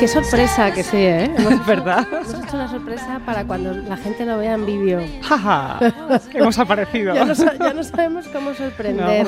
Qué sorpresa que sí, ¿eh? Hemos ¿Verdad? hecho una sorpresa para cuando la gente lo vea en vídeo. ¡Jaja! Hemos aparecido. Ya no, ya no sabemos cómo sorprender.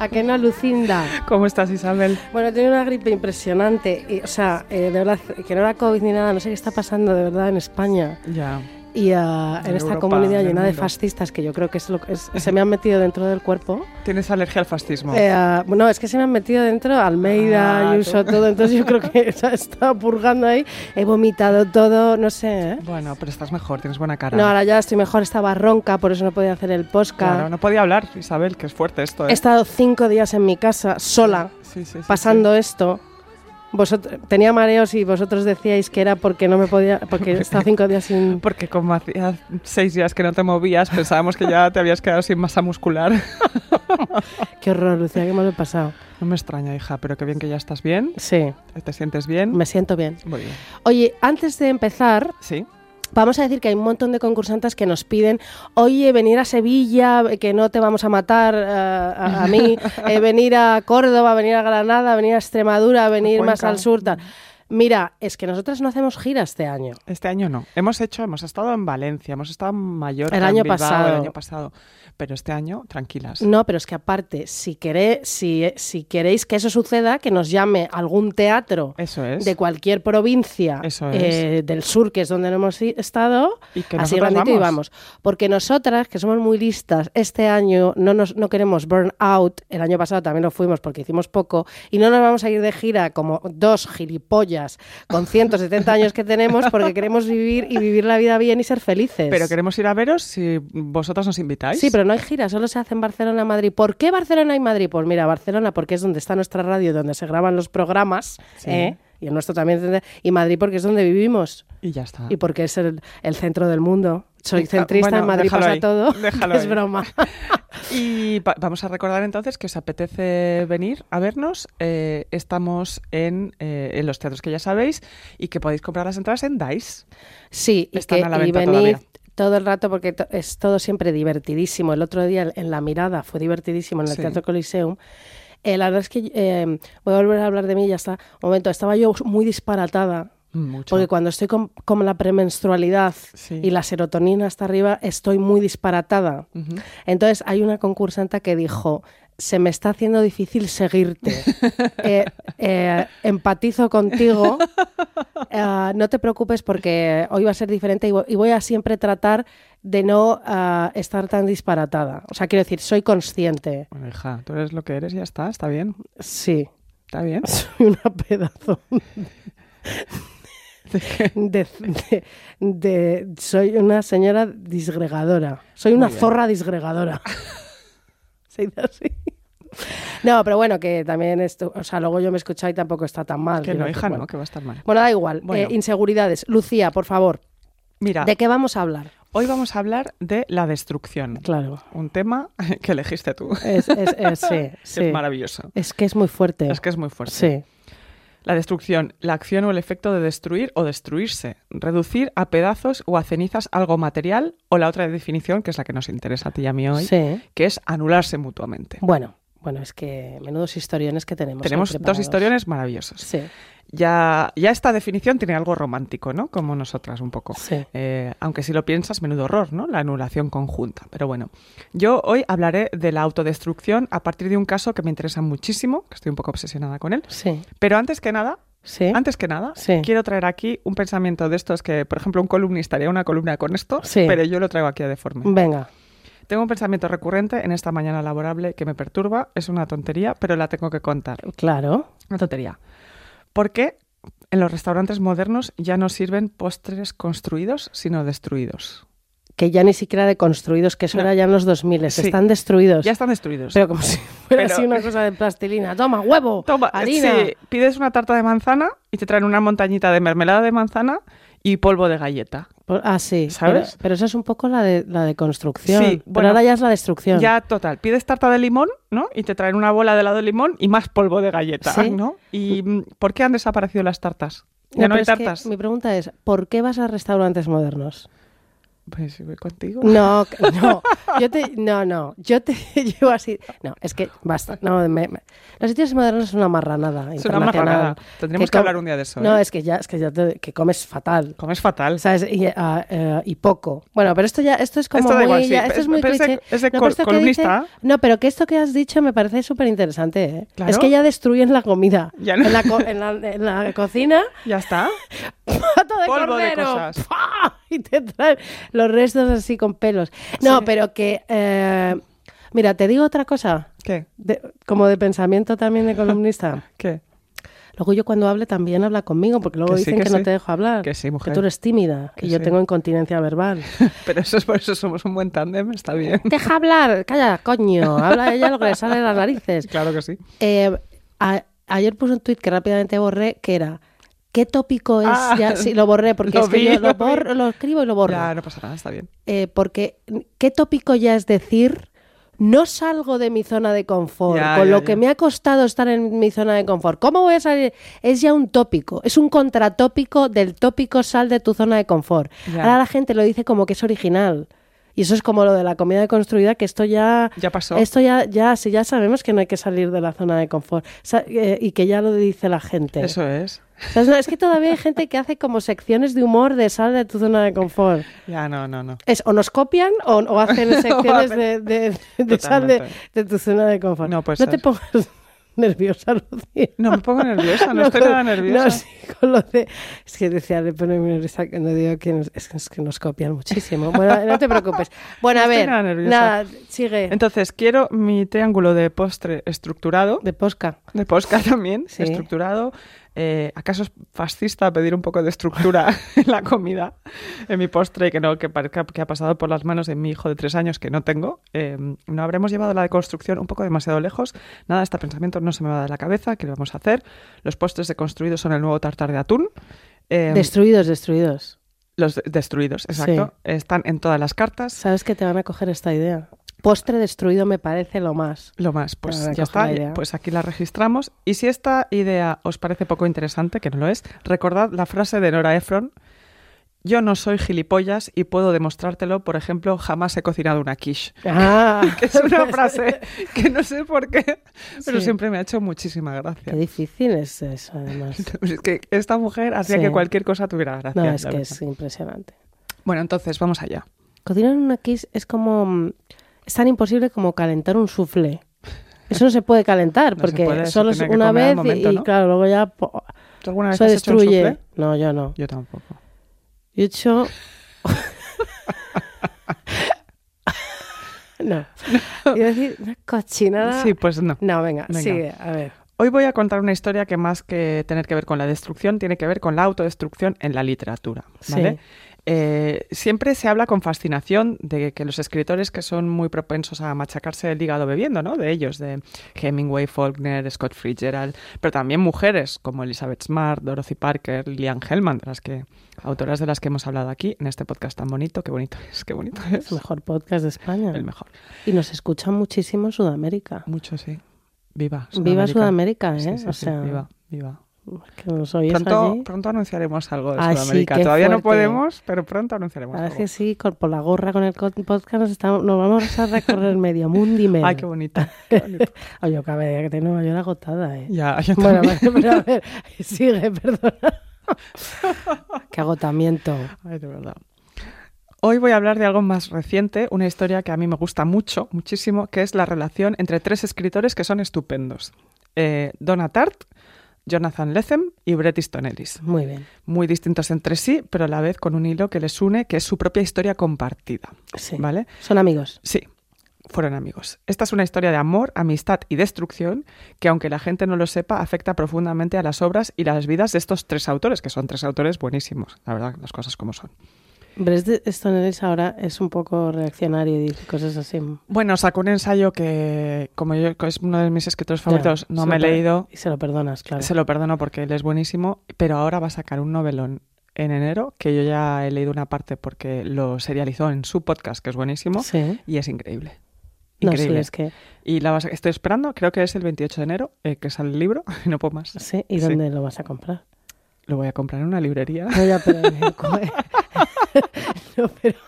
¿A qué no, Lucinda? ¿Cómo estás, Isabel? Bueno, tengo una gripe impresionante. Y, o sea, eh, de verdad, que no era COVID ni nada. No sé qué está pasando de verdad en España. Ya. Y en En esta Europa, comunidad en llena de fascistas, que yo creo que es lo que es- se me han metido dentro del cuerpo. ¿Tienes alergia al fascismo? Eh, ah, no, es que se me han metido dentro Almeida, Ah, Ayuso, todo. Entonces yo creo que ha estado purgando ahí. He vomitado todo, no sé. ¿eh? Bueno, pero estás mejor, tienes buena cara. No, ahora ya estoy mejor, estaba ronca, por eso no podía hacer el podcast. Claro, no podía hablar, Isabel, que es fuerte esto, ¿eh? He estado cinco días en mi casa, sola, Sí, sí, sí, pasando esto. Vosotros, tenía mareos y vosotros decíais que era porque no me podía, porque he estado cinco días sin... Porque como hacía seis días que no te movías, pensábamos que ya te habías quedado sin masa muscular. Qué horror, Lucía, que me lo he pasado. No me extraña, hija, pero qué bien que ya estás bien. Sí, ¿Te sientes bien? me siento bien. Muy bien. Oye, antes de empezar, Sí. Vamos a decir que hay un montón de concursantes que nos piden, oye, venir a Sevilla, que no te vamos a matar eh, a, a mí, eh, venir a Córdoba, venir a Granada, venir a Extremadura, venir más al sur. tal. Mira, es que nosotros no hacemos gira este año. Este año no. Hemos hecho, hemos estado en Valencia, hemos estado en Mallorca, El en año Bilbao, pasado. el año pasado. Pero este año, tranquilas. No, pero es que aparte, si, queré, si, si queréis que eso suceda, que nos llame algún teatro Eso es. de cualquier provincia Eso eh, del sur, que es donde no hemos estado, Y que así nosotras grandito y vamos. vamos. Porque nosotras, que somos muy listas, este año no, nos, no queremos burn out, el año pasado también lo fuimos porque hicimos poco, y no nos vamos a ir de gira como dos gilipollas con 170 años que tenemos porque queremos vivir y vivir la vida bien y ser felices. Pero queremos ir a veros si vosotros nos invitáis. Sí, pero no hay gira, solo se hace en Barcelona, Madrid. ¿Por qué Barcelona y Madrid? Pues mira, Barcelona porque es donde está nuestra radio, donde se graban los programas, Sí. ¿eh? y el nuestro también, y Madrid porque es donde vivimos Y ya está. y porque es el, el centro del mundo. Soy centrista, bueno, en Madrid pasa ahí, todo. es ahí. broma. Y va- vamos a recordar entonces que os apetece venir a vernos. Eh, estamos en, eh, en los teatros que ya sabéis y que podéis comprar las entradas en DICE. Sí, y, que, a la y venta venid todavía. todo el rato porque to- es todo siempre divertidísimo. El otro día en La Mirada fue divertidísimo en el Sí. Teatro Coliseum. Eh, la verdad es que eh, voy a volver a hablar de mí y ya está. Un momento, estaba yo muy disparatada Mucho. Porque cuando estoy con, con la premenstrualidad Sí. y la serotonina está arriba, estoy muy disparatada. Entonces hay una concursante que dijo, se me está haciendo difícil seguirte. Eh, eh, empatizo contigo. Eh, no te preocupes porque hoy va a ser diferente y vo- y voy a siempre tratar de no estar tan disparatada. O sea, quiero decir, soy consciente. Bueno, hija, tú eres lo que eres y ya está, está bien. Sí, Está bien. soy una pedazo de, de- de- soy una señora disgregadora. Soy una zorra disgregadora. Se dice así. No, pero bueno, que también esto, o sea, luego yo me he escuchado y tampoco está tan mal. Que no, hija, bueno. no, que va a estar mal. Bueno, da igual. Bueno. Eh, inseguridades. Lucía, por favor, Mira, ¿de qué vamos a hablar? hoy vamos a hablar de la destrucción. Claro. Un tema que elegiste tú. Es, es- es- sí, sí. Es maravilloso. Es que es muy fuerte. Es que es muy fuerte. Sí. La destrucción, la acción o el efecto de destruir o destruirse, reducir a pedazos o a cenizas algo material o la otra definición, que es la que nos interesa a ti y a mí hoy, Sí. que es anularse mutuamente. Bueno, bueno, es que menudos historiones que tenemos. Tenemos dos historiones maravillosos. Sí, Ya, ya esta definición tiene algo romántico, ¿no? Como nosotras un poco. sí. Eh, aunque si lo piensas, menudo horror, ¿no? La anulación conjunta. Pero bueno, yo hoy hablaré de la autodestrucción a partir de un caso que me interesa muchísimo, que estoy un poco obsesionada con él. Sí, Pero antes que nada, sí. antes que nada, Sí. quiero traer aquí un pensamiento de estos que, por ejemplo, un columnista haría una columna con esto, Sí. pero yo lo traigo aquí a deforme. Venga. Tengo un pensamiento recurrente en esta mañana laborable que me perturba. Es una tontería, pero la tengo que contar. Claro. Una tontería. ¿Por qué en los restaurantes modernos ya no sirven postres construidos, sino destruidos? Que ya ni siquiera de construidos, que eso No. era ya en los 2000, Sí. están destruidos. Ya están destruidos. Pero como si fuera Pero- así una cosa de plastilina. Toma, huevo, Toma, harina. sí, pides una tarta de manzana y te traen una montañita de mermelada de manzana y polvo de galleta. Ah, sí. ¿Sabes? Pero, pero eso es un poco la de, la de construcción. Sí, pero bueno, ahora ya es la destrucción. Ya, total. Pides tarta de limón, ¿no? Y te traen una bola de helado de limón y más polvo de galleta, Sí. ¿no? ¿Y por qué han desaparecido las tartas? No, Ya no pero hay tartas. mi pregunta es, ¿por qué vas a restaurantes modernos? Pues voy contigo. No, no, yo te, no, no, yo te llevo así. No, es que basta. No, me- me- los sitios modernos son una marranada. Es una marranada. Tendremos que, hablar un día de eso. No, ¿eh? es que ya, es que ya te- que comes fatal. Comes fatal. ¿Sabes? Y, ah, eh, y poco. Bueno, pero esto ya, esto es como Esto muy, igual, sí, ya- esto es muy pero es de- cliché. es de No, col- columnista. dice- no, pero que esto que has dicho me parece súper interesante. ¿eh? Claro. Es que ya destruyen la comida. Ya no- en, la co- en la- en la cocina Ya está. pato de Polvo de cosas. ¡Pah! Y te traen los restos así con pelos. No, Sí. pero que... eh, mira, te digo otra cosa, ¿Qué? de- como de pensamiento también de columnista. ¿Qué? Luego yo cuando hable también habla conmigo, porque luego Que sí, dicen que que, sí. no te dejo hablar. Que sí, mujer. Que tú eres tímida Que y yo sí. tengo incontinencia verbal. Pero eso es por eso somos un buen tándem, está bien. Deja hablar, calla, coño. Habla ella lo que le sale de las narices. Claro que sí. Eh, a- ayer puse un tuit que rápidamente borré, que era... ¿Qué tópico es? Ah, ya, sí, lo borré, porque lo es que vi, yo lo borro, lo escribo y lo borro. Ya, no pasa nada, está bien. Eh, porque qué tópico ya es decir no salgo de mi zona de confort, Ya, con ya, lo que me ha costado estar en mi zona de confort. ¿Cómo voy a salir? Es ya un tópico, es un contratópico del tópico sal de tu zona de confort. Ahora la gente lo dice como que es original. Y eso es como lo de la comida deconstruida, que esto ya... Ya pasó. Esto ya, ya, sí, ya sabemos que no hay que salir de la zona de confort. Eh, y que ya lo dice la gente. Eso es. ¿Sabes? No, es que todavía hay gente que hace como secciones de humor de sal de tu zona de confort. Ya, no, no, no. Es o nos copian o, o hacen secciones de, de, de sal de, tu zona de confort. No puede te ser. pongas nerviosa, Lucía. No me pongo nerviosa, no, estoy con- nada nerviosa. No, sí, con lo de... Es que decía, le pone nerviosa que no digo que nos, es, que- es que nos copian muchísimo. Bueno, no te preocupes. Bueno, a No estoy ver, nada nerviosa. nada, sigue. Entonces, quiero mi triángulo de postre estructurado, de posca. de posca también, Sí. estructurado. Eh, ¿Acaso es fascista pedir un poco de estructura en la comida, en mi postre, que no que ha pasado por las manos de mi hijo de tres años que no tengo? Eh, no habremos llevado la deconstrucción un poco demasiado lejos. Nada, este pensamiento no se me va de la cabeza. ¿Qué le vamos a hacer? Los postres deconstruidos son el nuevo tartar de atún. Eh, Destruidos, destruidos. Los de- destruidos, exacto. Están en todas las cartas. ¿Sabes que te van a coger esta idea? Postre destruido me parece lo más. Lo más, pues ya está, pues aquí la registramos. Y si esta idea os parece poco interesante, que no lo es, recordad la frase de Nora Ephron, yo no soy gilipollas y puedo demostrártelo, por ejemplo, jamás he cocinado una quiche. Ah, Que es una frase que no sé por qué, pero Sí. siempre me ha hecho muchísima Qué gracia. difícil es eso, además. Es que esta mujer hacía Sí. que cualquier cosa tuviera gracia. No, es que es impresionante. Bueno, entonces vamos allá. Cocinar una quiche es como... mm, Es tan imposible como calentar un soufflé. Eso no se puede calentar No porque puede, solo es una vez momento, y, claro, luego ya po, ¿Tú alguna vez se has hecho un destruye. soufflé? No, yo no. Yo tampoco. Yo he hecho... no. Iba a decir una cochinada... Sí, pues no. No, venga, Venga. sigue, a ver. Hoy voy a contar una historia que más que tener que ver con la destrucción, tiene que ver con la autodestrucción en la literatura. ¿vale? Sí. Eh, siempre se habla con fascinación de que los escritores que son muy propensos a machacarse el hígado bebiendo, ¿no? De ellos, de Hemingway, Faulkner, Scott Fitzgerald, pero también mujeres como Elizabeth Smart, Dorothy Parker, Lillian Hellman, de las que, autoras de las que hemos hablado aquí en este podcast tan bonito. Qué bonito es, qué bonito Es el mejor podcast de España. El mejor. Y nos escuchan muchísimo en Sudamérica. Mucho, sí. Viva Viva Sudamérica, ¿eh? Sí, sí, o sí, sea, viva, viva. Que nos Pronto, allí. pronto anunciaremos algo de Ah, Sudamérica. Todavía no podemos, pero pronto anunciaremos Ahora es algo. que sí, con- por la gorra con el podcast nos, estamos, nos vamos a recorrer medio mundo y medio. Ay, qué bonito. qué bonito. Yo acabé de de Nueva York agotada, ¿eh? ya, yo Bueno, pero a ver, sigue, perdona. qué agotamiento. Ay, de verdad. Hoy voy a hablar de algo más reciente, una historia que a mí me gusta mucho, muchísimo, que es la relación entre tres escritores que son estupendos. Eh, Donna Jonathan Lethem y Bret Easton Ellis. Muy bien. Muy distintos entre sí, pero a la vez con un hilo que les une, que es su propia historia compartida. Sí. ¿Vale? Son amigos. Sí, fueron amigos. Esta es una historia de amor, amistad y destrucción que, aunque la gente no lo sepa, afecta profundamente a las obras y las vidas de estos tres autores, que son tres autores buenísimos, la verdad, las cosas como son. Bret Easton Ellis ahora es un poco reaccionario y dice cosas así. Bueno, sacó un ensayo que, como yo es uno de mis escritores favoritos, no me he leído, Y se lo perdonas, claro. se lo perdono porque él es buenísimo, pero ahora va a sacar un novelón en enero, que yo ya he leído una parte porque lo serializó en su podcast, que es buenísimo, Sí. y es increíble. No, sí, Increíble. es que... Y la vas a- estoy esperando, creo que es el 28 de enero, eh, que sale el libro, y no puedo más. Sí, ¿y Sí. dónde lo vas a comprar? Lo voy a comprar en una librería. No, ya, pero ¿en cuál? no, pero...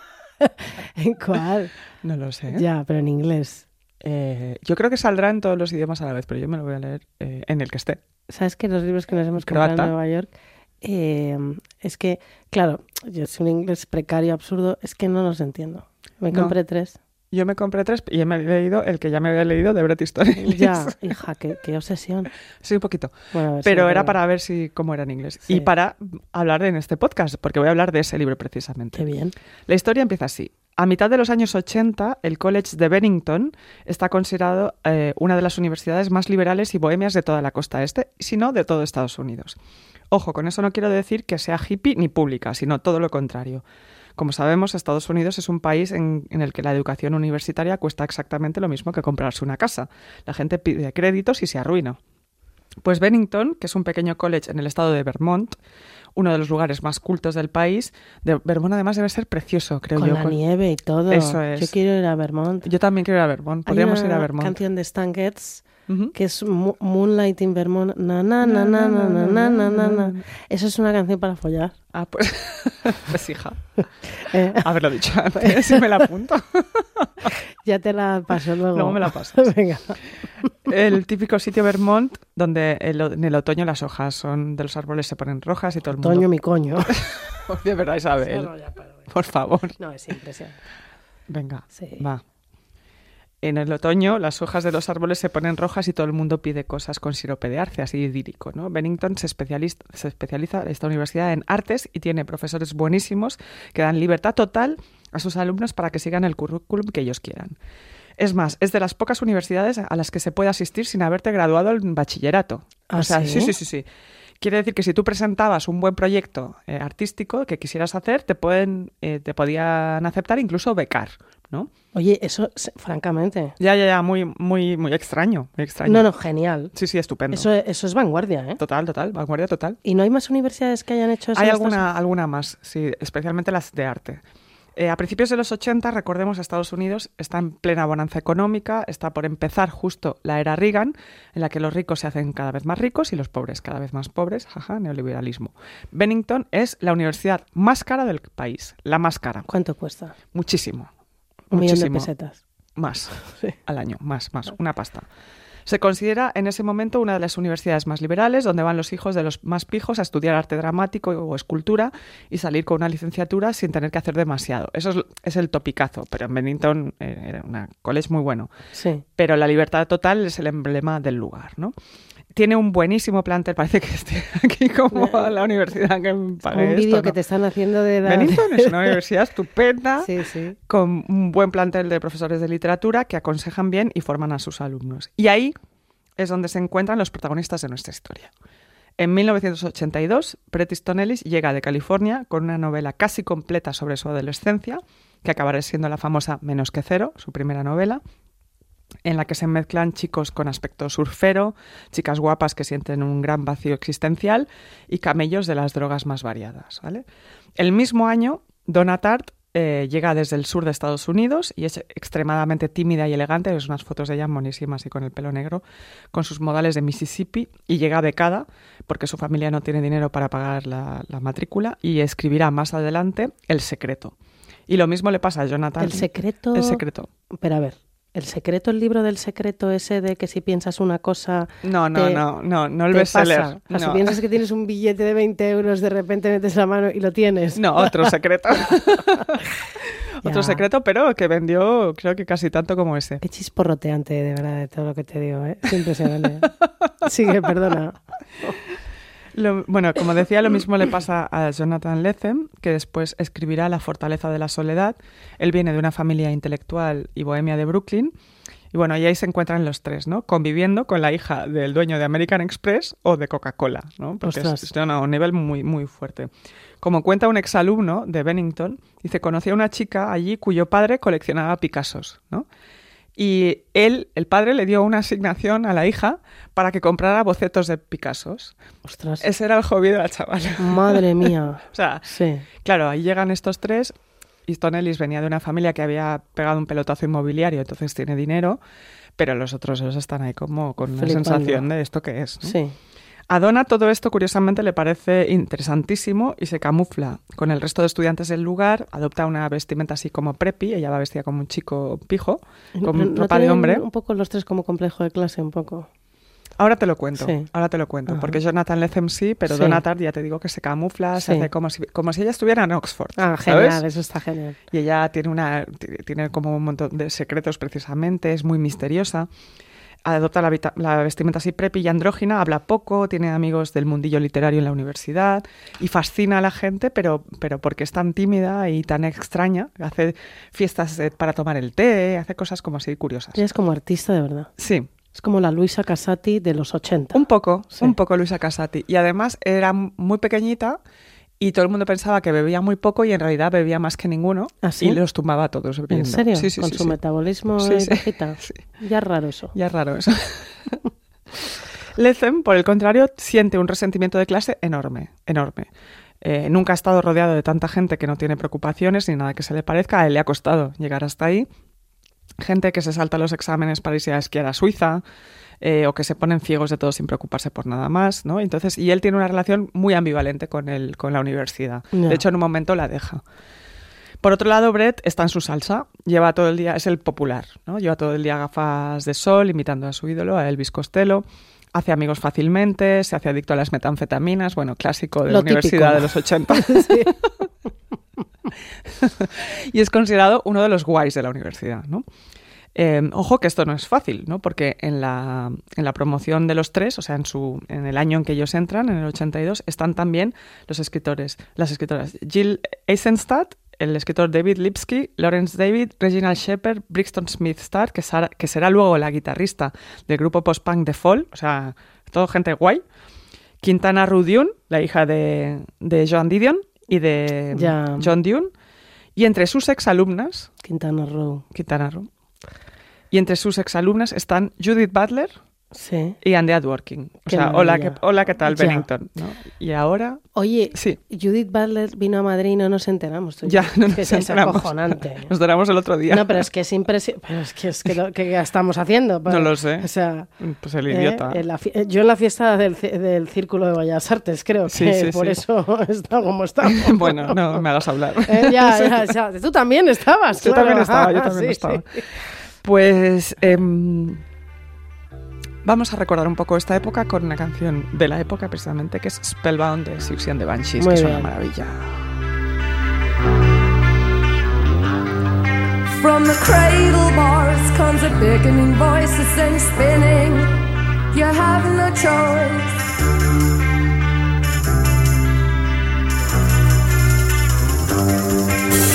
¿En cuál? No lo sé. Ya, pero en inglés. Eh, yo creo que saldrá en todos los idiomas a la vez, pero yo me lo voy a leer eh, en el que esté. ¿Sabes que los libros que nos hemos comprado Croata. en Nueva York? eh, es que, claro, yo soy un inglés precario, absurdo, es que no los entiendo. Me No. compré tres. Yo me compré tres y me he leído el que ya me había leído de Bret Easton Ellis. Ya, hija, qué, qué obsesión. Sí, un poquito. Bueno, ver, Pero sí, era para ver si cómo era en inglés. Sí. Y para hablar en este podcast, porque voy a hablar de ese libro precisamente. Qué bien. La historia empieza así. A mitad de los años 80, el College de Bennington está considerado eh, una de las universidades más liberales y bohemias de toda la costa este, si no de todo Estados Unidos. Ojo, con eso no quiero decir que sea hippie ni pública, sino todo lo contrario. Como sabemos, Estados Unidos es un país en, en el que la educación universitaria cuesta exactamente lo mismo que comprarse una casa. La gente pide créditos y se arruina. Pues Bennington, que es un pequeño college en el estado de Vermont, uno de los lugares más cultos del país, de Vermont además debe ser precioso, creo Con yo. la con- nieve y todo. Eso es. Yo quiero ir a Vermont. Yo también quiero ir a Vermont, Hay podríamos una ir a Vermont. canción de Stan Getz Que es Mo- Moonlight in Vermont. Na, na, na, na, na, na, na, na, na, na. Eso es una canción para follar. Ah, pues, pues hija, Eh, haberlo dicho antes, si me la apunto. ya te la paso luego. Luego me la pasas. Venga. El típico sitio Vermont donde el- en el otoño las hojas son de los árboles se ponen rojas y todo el mundo... Toño, mi coño. De verdad, Isabel, No, ya paro. por favor. No, es impresionante. Venga, Sí. va. En el otoño las hojas de los árboles se ponen rojas y todo el mundo pide cosas con sirope de arce, así idílico, ¿no? Bennington se, especializa, se especializa esta universidad en artes y tiene profesores buenísimos que dan libertad total a sus alumnos para que sigan el currículum que ellos quieran. Es más, es de las pocas universidades a las que se puede asistir sin haberte graduado en bachillerato. ¿Ah, o sea, sí? sí, sí, sí, sí. Quiere decir que si tú presentabas un buen proyecto eh, artístico que quisieras hacer, te pueden, eh, te podían aceptar, incluso becar, ¿no? Oye, eso, francamente. Ya, ya, ya, muy, muy, muy extraño, muy extraño. No, no, genial. Sí, sí, estupendo. Eso, eso es vanguardia, ¿eh? Total, total, vanguardia total. ¿Y no hay más universidades que hayan hecho eso? Hay alguna, alguna más, sí, especialmente las de arte. Eh, a principios de los 80, recordemos, Estados Unidos está en plena bonanza económica, está por empezar justo la era Reagan, en la que los ricos se hacen cada vez más ricos y los pobres cada vez más pobres, jaja, neoliberalismo. Bennington es la universidad más cara del país, la más cara, ¿Cuánto cuesta? muchísimo. Un millón de pesetas. Más Sí. al año, más, más, una pasta. Se considera en ese momento una de las universidades más liberales, donde van los hijos de los más pijos a estudiar arte dramático o escultura y salir con una licenciatura sin tener que hacer demasiado. Eso es, es el topicazo, pero en Bennington eh, era un college muy bueno. Sí. Pero la libertad total es el emblema del lugar, ¿no? Tiene un buenísimo plantel, parece que esté aquí como la universidad que me pague un vídeo ¿no? que te están haciendo de la... Bennington es una universidad estupenda Sí, sí. con un buen plantel de profesores de literatura que aconsejan bien y forman a sus alumnos. Y ahí es donde se encuentran los protagonistas de nuestra historia. En 1982, Bret Easton Ellis llega de California con una novela casi completa sobre su adolescencia, que acabará siendo la famosa Menos que Cero, su primera novela, en la que se mezclan chicos con aspecto surfero, chicas guapas que sienten un gran vacío existencial y camellos de las drogas más variadas. ¿vale? El mismo año, Donna Tartt eh, llega desde el sur de Estados Unidos y es extremadamente tímida y elegante. Ves unas fotos de ella monísimas y con el pelo negro, con sus modales de Mississippi y llega becada porque su familia no tiene dinero para pagar la, la matrícula y escribirá más adelante El secreto. Y lo mismo le pasa a Jonathan. El secreto... El secreto. Pero a ver, ¿el secreto, el libro del secreto ese de que si piensas una cosa... No, no, te- no, no, no el bestseller. pasa? O sea, Si No. piensas que tienes un billete de 20 euros, de repente metes la mano y lo tienes. No, otro secreto. otro secreto, pero que vendió creo que casi tanto como ese. Qué chisporroteante, de verdad, de todo lo que te digo, ¿eh? Es impresionante. Sigue, perdona. Lo- bueno, como decía, lo mismo le pasa a Jonathan Lethem, que después escribirá La fortaleza de la soledad. Él viene de una familia intelectual y bohemia de Brooklyn. Y bueno, y ahí se encuentran los tres, ¿no? Conviviendo con la hija del dueño de American Express o de Coca-Cola, ¿no? Porque Ostras. es de un nivel muy, muy fuerte. Como cuenta un exalumno de Bennington, dice, conocí a una chica allí cuyo padre coleccionaba Picassos, ¿no? Y él, el padre, le dio una asignación a la hija para que comprara bocetos de Picassos. Ostras. Ese era el hobby de la chavala. Madre mía. O sea, Sí. claro, ahí llegan estos tres. Easton Ellis venía de una familia que había pegado un pelotazo inmobiliario, entonces tiene dinero, pero los otros dos están ahí como con una sensación de esto que es. ¿no? Sí. A Donna todo esto curiosamente le parece interesantísimo y se camufla con el resto de estudiantes del lugar, adopta una vestimenta así como preppy, ella va vestida como un chico pijo, con ¿No- no ropa de hombre. Un poco los tres como complejo de clase, un poco. Ahora te lo cuento, Sí. ahora te lo cuento, Ajá. porque Jonathan Lethem sí, pero Sí. Donna Tartt ya te digo que se camufla, se hace como si, como si ella estuviera en Oxford. Ah, ¿sabes? genial, eso está genial. Y ella tiene, una, tiene como un montón de secretos precisamente, es muy misteriosa. Adopta la, vestimenta así preppy y andrógina, habla poco, tiene amigos del mundillo literario en la universidad y fascina a la gente, pero, pero porque es tan tímida y tan extraña. Hace fiestas para tomar el té, hace cosas como así curiosas. Ella es como artista de verdad. Sí, Es como la Luisa Casati de los 80. un poco, Sí. un poco Luisa Casati. Y además era muy pequeñita y todo el mundo pensaba que bebía muy poco y en realidad bebía más que ninguno ¿Ah, sí? y los tumbaba a todos ¿En bebiendo. serio? Sí, sí, Con su metabolismo bajita. sí. Ya es raro eso. Ya es raro eso. Lethem, por el contrario, siente un resentimiento de clase enorme, enorme. Eh, nunca ha estado rodeado de tanta gente que no tiene preocupaciones ni nada que se le parezca. A él le ha costado llegar hasta ahí. Gente que se salta los exámenes para irse a esquiar a Suiza eh, o que se ponen ciegos de todo sin preocuparse por nada más, ¿no? Entonces, y él tiene una relación muy ambivalente con, el, con la universidad. De hecho, en un momento la deja. Por otro lado, Brett está en su salsa, lleva todo el día, es el popular, ¿no? Lleva todo el día gafas de sol, imitando a su ídolo, a Elvis Costello, hace amigos fácilmente, se hace adicto a las metanfetaminas, bueno, clásico de Lo la universidad de los 80. Sí. y es considerado uno de los guays de la universidad, ¿no? Eh, ojo que esto no es fácil, ¿no? Porque en la, en la promoción de los tres, o sea, en, su, en el año en que ellos entran, en el 82, están también los escritores, las escritoras Jill Eisenstadt, el escritor David Lipsky, Lawrence David, Reginald Shepard, Brixton Smith Starr, que, será- que será luego la guitarrista del grupo post-punk The Fall, o sea, todo gente guay. Quintana Dune, la hija de, de Joan Didion y de. John Dune. Y entre sus exalumnas, Quintana Roo. Quintana Roo, y entre sus exalumnas están Judith Butler Sí. y Andy Adworking. O Qué sea, hola, ¿qué, hola, ¿qué tal, Ya. Bennington? ¿no? Y ahora, Oye, sí, Judith Butler vino a Madrid y no nos enteramos. tú ya no Que nos es enteramos. acojonante. Nos enteramos el otro día. No, pero es que es impresionante. Pero es que es que lo que estamos haciendo. No lo sé. O sea, Pues el eh, idiota. en la fie- eh, yo en la fiesta del, del Círculo de Bellas Artes, creo Sí, que sí, por eso está como está. bueno, no me hagas hablar. Eh, ya, ya, ya. Tú también estabas, Yo claro. también estaba, yo Ah, también sí, estaba. Pues em, vamos a recordar un poco esta época con una canción de la época precisamente que es Spellbound de Siouxsie and the Banshees, Muy que es una bien. maravilla. From the cradle bars comes a beckoning voice that sends spinning. You have no choice. You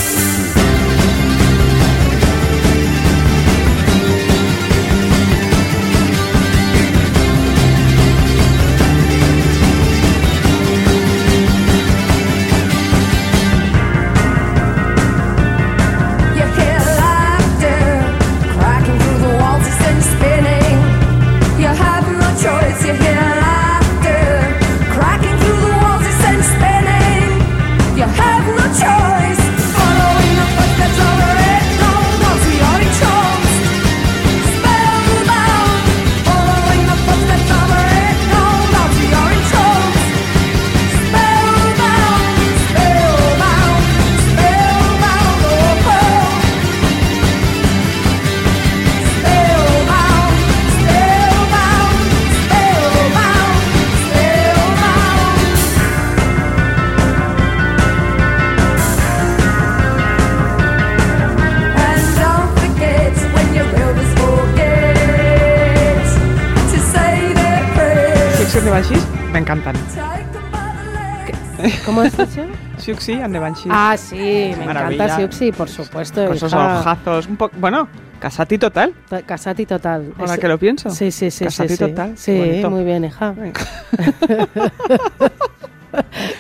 Siouxsie and the Banshees. Ah, sí, me Maravilla. encanta Siuxi, por supuesto. con esos hija. ojazos, un poco, bueno, Casati total, Ta- Casati total. ahora Es- que lo pienso. Sí, sí, sí. Casati sí, sí. total, Sí, muy bien, hija.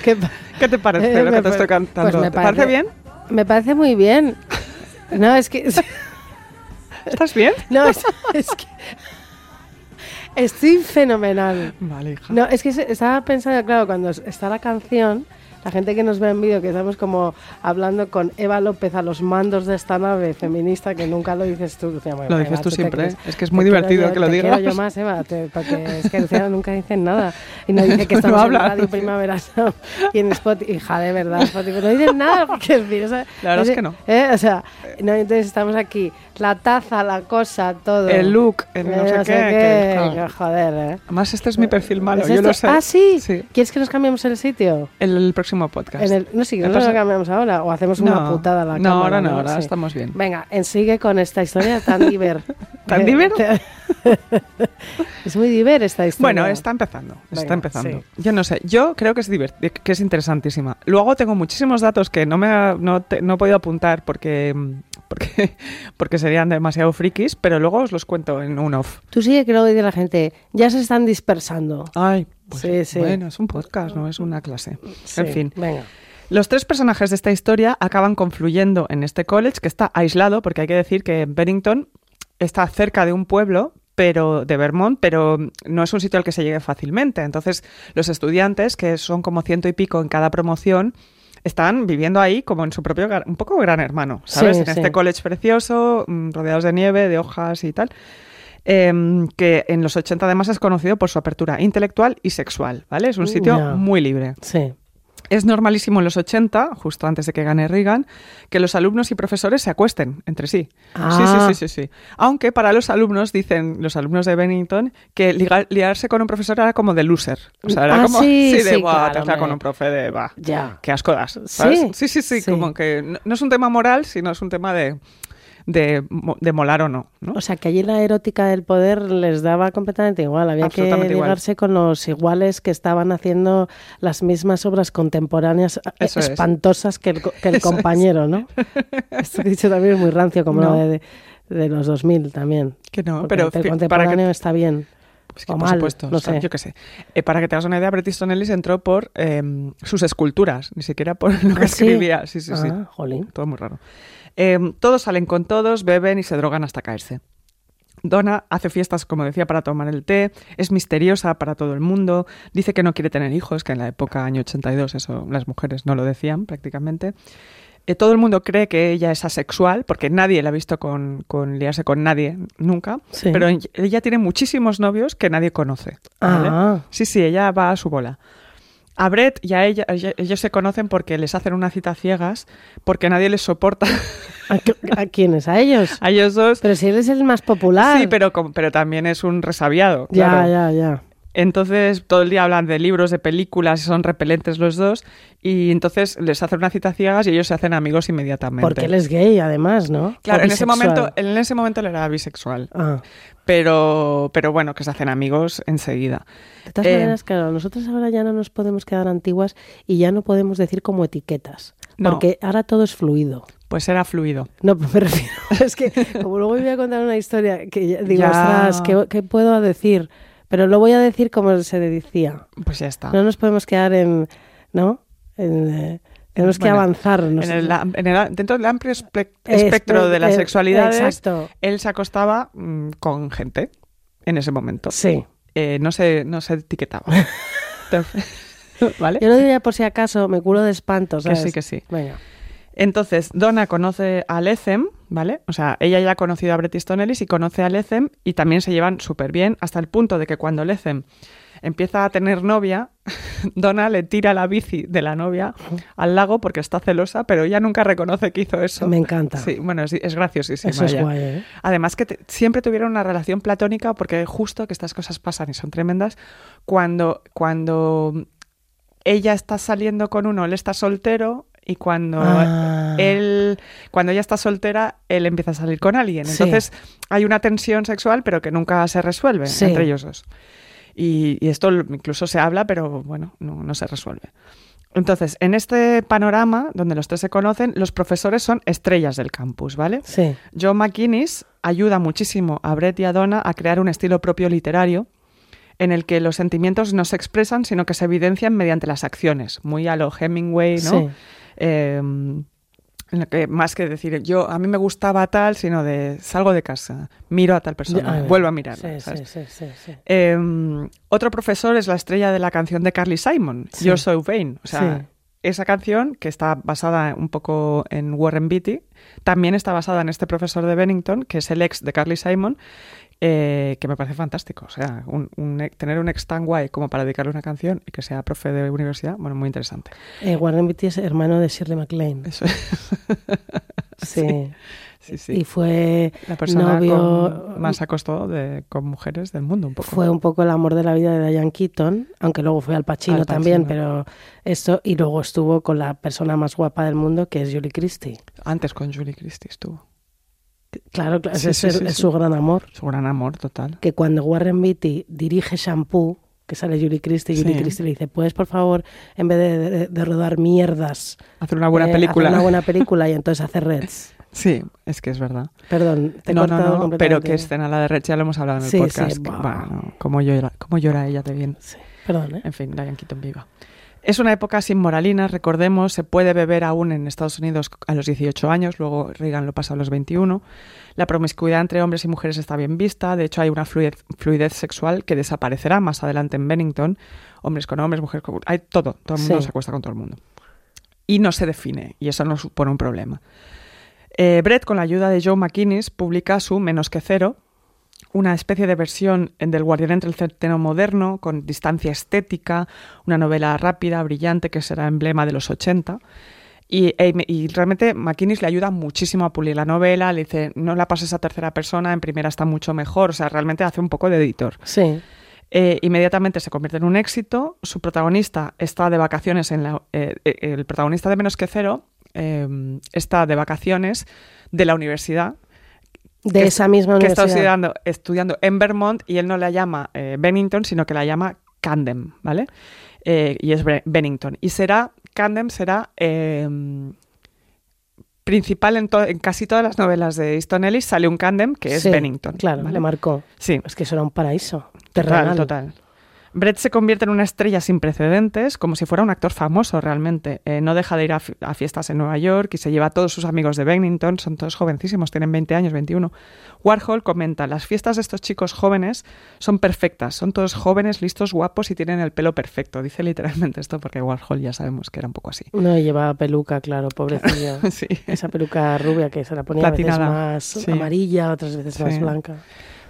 ¿Qué pa- ¿Qué te parece Eh, lo que te estoy cantando? pues me ¿Te parece parece- bien? Me parece muy bien. No, es que ¿Estás bien? No, es, es que... Estoy fenomenal. Vale, hija. No, es que estaba pensando, claro, cuando es- está la canción, la gente que nos ve en vídeo, que estamos como hablando con Eva López a los mandos de esta nave feminista, que nunca lo dices tú, Lucía. Bueno, Lo Eva, dices tú siempre, crees- ¿eh? Es que es muy divertido yo- que lo digas. quiero yo más, Eva, te- porque es que Lucía nunca dice nada. Y no dice que No estamos habla. en Radio Primavera Sound y en Spotify. Hija, de verdad, Spotify. No dices nada, que decir, o sea, La verdad es que no. ¿eh? O sea, no, entonces estamos aquí, la taza, la cosa, todo. El look, el no Eh, sé qué, claro. joder, ¿eh? Además, este es mi perfil malo, ¿Es yo este? lo sé. Ah, ¿sí? Sí. ¿Quieres que nos cambiemos el sitio? El, el próximo podcast. En el, no, sí, no lo cambiamos ahora o hacemos una No, putada a la no, cámara. ahora no, ahora Sí. estamos bien. Venga, en sigue con esta historia tan diver. ¿Tan Eh, diver? es muy diver esta historia. Bueno, está empezando, Venga, está empezando. sí. Yo no sé, yo creo que es divert- que es interesantísima. Luego tengo muchísimos datos que no me ha- no, te- no he podido apuntar porque mm, porque porque serían demasiado frikis, pero luego os los cuento en un off. Tú sigue que luego dice la gente, ya se están dispersando. Ay, pues, Sí, sí. bueno, es un podcast, no es una clase. Sí, En fin. Venga. Los tres personajes de esta historia acaban confluyendo en este college que está aislado, porque hay que decir que Bennington está cerca de un pueblo pero de Vermont, pero no es un sitio al que se llegue fácilmente. Entonces, los estudiantes, que son como ciento y pico en cada promoción, están viviendo ahí como en su propio, un poco gran hermano, ¿sabes? Sí, en sí. este college precioso, mm, rodeados de nieve, de hojas y tal. em, que en los 80 además es conocido por su apertura intelectual y sexual, ¿vale? Es un sitio Ya. muy libre. Sí. Es normalísimo en los 80, justo antes de que gane Reagan, que los alumnos y profesores se acuesten entre sí. Ah. Sí, sí, sí, sí, sí. Aunque para los alumnos, dicen los alumnos de Bennington, que ligar- liarse con un profesor era como de loser. O sea, era Ah, como sí, de, sí, "Buah, claro, te has liado con un profe de, va, Ya. qué asco das. Sí. ¿sabes? Sí, sí, sí, Sí. como que no, no es un tema moral, sino es un tema de, de, de molar o no. ¿no? O sea, que allí la erótica del poder les daba completamente igual. Había que igual. ligarse con los iguales que estaban haciendo las mismas obras contemporáneas eh, es. espantosas que el, que el Eso es. compañero, ¿no? Esto que he dicho también es muy rancio, como No. lo de, de los 2000 también. que no, pero el que- para contemporáneo que está bien. Pues que O por mal, supuesto, no o sea, sé. yo qué sé. Eh, para que te hagas una idea, Bret Easton Ellis entró por eh, sus esculturas, ni siquiera por lo que ¿Ah, sí? escribía. Sí, sí, sí. Ah, jolín. Todo muy raro. Eh, todos salen con todos, beben y se drogan hasta caerse. Donna hace fiestas, como decía, para tomar el té, es misteriosa para todo el mundo, dice que no quiere tener hijos, que en la época año 82 eso las mujeres no lo decían prácticamente. Eh, todo el mundo cree que ella es asexual, porque nadie la ha visto con, con liarse con nadie nunca, Sí. pero ella tiene muchísimos novios que nadie conoce. ¿vale? Ah. Sí, sí, ella va a su bola. A Brett y a ella, ellos se conocen porque les hacen una cita ciegas, porque nadie les soporta ¿A, qué- a quiénes? ¿A ellos? a ellos dos. Pero si él es el más popular. Sí, pero, pero también es un resabiado. Ya, claro. ya, ya. Entonces, todo el día hablan de libros, de películas, y son repelentes los dos. Y entonces les hacen una cita ciegas y ellos se hacen amigos inmediatamente. Porque él es gay, además, ¿no? Claro, en ese, momento, en ese momento él era bisexual. Ah. Pero, pero bueno, que se hacen amigos enseguida. De todas Eh, maneras, claro, nosotros ahora ya no nos podemos quedar antiguas y ya no podemos decir como etiquetas. No. Porque ahora todo es fluido. Pues era fluido. No, me refiero. Es que, como luego voy a contar una historia que digo, Ya. ostras, ¿qué, qué puedo decir? Pero lo voy a decir como se decía. Pues ya está. No nos podemos quedar en. ¿No? En, eh, tenemos que avanzar. En el, en el- dentro del amplio espe- Es- espectro de las eh, sexualidades, Exacto. él se acostaba mm, con gente en ese momento. Sí. Eh, no, se, no se etiquetaba. ¿Vale? Yo lo diría por si acaso, me curo de espanto, Que ¿sabes? sí, que sí. Venga. Entonces, Donna conoce a Lethem, ¿vale? O sea, ella ya ha conocido a Bret Easton Ellis y conoce a Lethem y también se llevan súper bien hasta el punto de que cuando Lethem empieza a tener novia, Donna le tira la bici de la novia al lago porque está celosa, pero ella nunca reconoce que hizo eso. Me encanta. Sí, bueno, es, es graciosísima. Eso es guay, ¿eh? Además que te- siempre tuvieron una relación platónica porque justo que estas cosas pasan y son tremendas cuando, cuando ella está saliendo con uno, él está soltero y cuando Ah. él cuando ella está soltera, él empieza a salir con alguien. Sí. Entonces hay una tensión sexual pero que nunca se resuelve Sí. entre ellos dos. Y, y esto incluso se habla, pero bueno, no, no se resuelve. Entonces, en este panorama, donde los tres se conocen, los profesores son estrellas del campus, ¿vale? Sí. John McInnes ayuda muchísimo a Brett y a Donna a crear un estilo propio literario en el que los sentimientos no se expresan, sino que se evidencian mediante las acciones, muy a lo Hemingway, ¿no? Sí. Eh, En la que más que decir yo a mí me gustaba tal, sino de salgo de casa, miro a tal persona, vuelvo a mirar. Sí, sí, sí, sí, sí. Eh, otro profesor es la estrella de la canción de Carly Simon. Yo soy Vain. O sea, esa canción, que está basada un poco en Warren Beatty, también está basada en este profesor de Bennington, que es el ex de Carly Simon, eh, que me parece fantástico. O sea, un- un tener un ex tan guay como para dedicarle una canción y que sea profe de universidad, bueno, muy interesante. Eh, Warren Beatty es hermano de Shirley MacLaine. Eso Sí. sí, sí. Y fue la persona novio- con- más acostó de, con mujeres del mundo, un poco. Fue un poco el amor de la vida de Diane Keaton, aunque luego fue al Pacino, Al también, pero esto, y luego estuvo con la persona más guapa del mundo, que es Julie Christie. Antes con Julie Christie estuvo. Claro, claro, Sí, ese sí, es, sí, su gran amor. Su gran amor total. Que cuando Warren Beatty dirige Shampoo, que sale Julie Christie, Julie. Christie le dice, ¿puedes por favor, en vez de, de- de rodar mierdas, Hacer una buena eh, película. hacer una buena película y entonces hace Reds? Sí, es que es verdad. Perdón, te he no, no, cortado no, completamente. pero qué escena la de Red, ya lo hemos hablado en el Sí, sí, podcast. que, bueno, cómo llora, cómo llora ella de bien. Sí, perdón, ¿eh? En fin, Diane Keaton viva. Es una época sin moralinas, recordemos, se puede beber aún en Estados Unidos a los 18 años, luego Reagan lo pasa a los 21. La promiscuidad entre hombres y mujeres está bien vista, de hecho hay una fluidez, fluidez sexual que desaparecerá más adelante en Bennington, hombres con hombres, mujeres con... Hay todo, todo el mundo Sí. se acuesta con todo el mundo. Y no se define, y eso no supone un problema. Eh, Brett, con la ayuda de Joe McInnes, publica su Menos que Cero, una especie de versión del Guardián entre el Centeno moderno, con distancia estética, una novela rápida, brillante, que será emblema de los 80. Y, e- y realmente McInnes le ayuda muchísimo a pulir la novela, le dice, no la pases a tercera persona, en primera está mucho mejor, o sea, realmente hace un poco de editor. Sí, Eh, inmediatamente se convierte en un éxito. Su protagonista está de vacaciones en la. eh, eh, el protagonista de Menos que Cero eh, está de vacaciones de la universidad. De que esa misma Que universidad. está estudiando, estudiando en Vermont y él no la llama eh, Bennington, sino que la llama Camden, ¿vale? Eh, y es Bennington. Y será. Camden será. eh, principal en, en casi todas las novelas de Easton Ellis sale un Camden que es Sí, Bennington. Claro, ¿vale? le marcó. Sí. Es que eso era un paraíso. Total, terrenal. total. Brett se convierte en una estrella sin precedentes, como si fuera un actor famoso realmente. Eh, no deja de ir a, fi- a fiestas en Nueva York y se lleva a todos sus amigos de Bennington, son todos jovencísimos, tienen 20 años, 21. Warhol comenta, las fiestas de estos chicos jóvenes son perfectas, son todos jóvenes, listos, guapos y tienen el pelo perfecto. Dice literalmente esto porque Warhol ya sabemos que era un poco así. No, y llevaba peluca, claro, pobrecillo. sí. Esa peluca rubia que se la ponía a veces Platinada, más sí. amarilla, otras veces más blanca.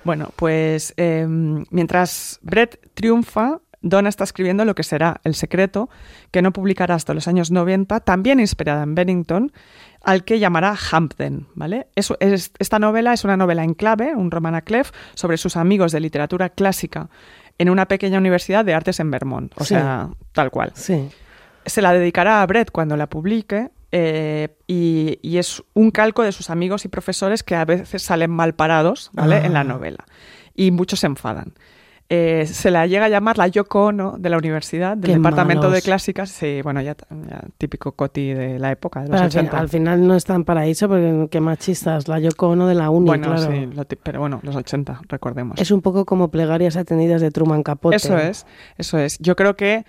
Bueno, pues eh, mientras Brett triunfa, Donna está escribiendo lo que será El secreto, que no publicará hasta los años 90, también inspirada en Bennington, al que llamará Hampden, ¿vale? Es- esta novela es una novela en clave, un roman a clef, sobre sus amigos de literatura clásica en una pequeña universidad de artes en Vermont, o Sí. sea, tal cual Sí. se la dedicará a Brett cuando la publique eh, y, y es un calco de sus amigos y profesores que a veces salen mal parados ¿vale? Ah. en la novela y muchos se enfadan. Eh, se la llega a llamar la Yoko Ono de la universidad, del Qué departamento de malos. clásicas. Sí, bueno, ya, ya típico coti de la época, de los al, fin- 80. al final no es tan paraíso porque qué machistas, la Yoko Ono de la uni, bueno, claro. sí, lo pero bueno, los 80, recordemos. Es un poco como plegarias atendidas de Truman Capote. Eso es, eso es. Yo creo que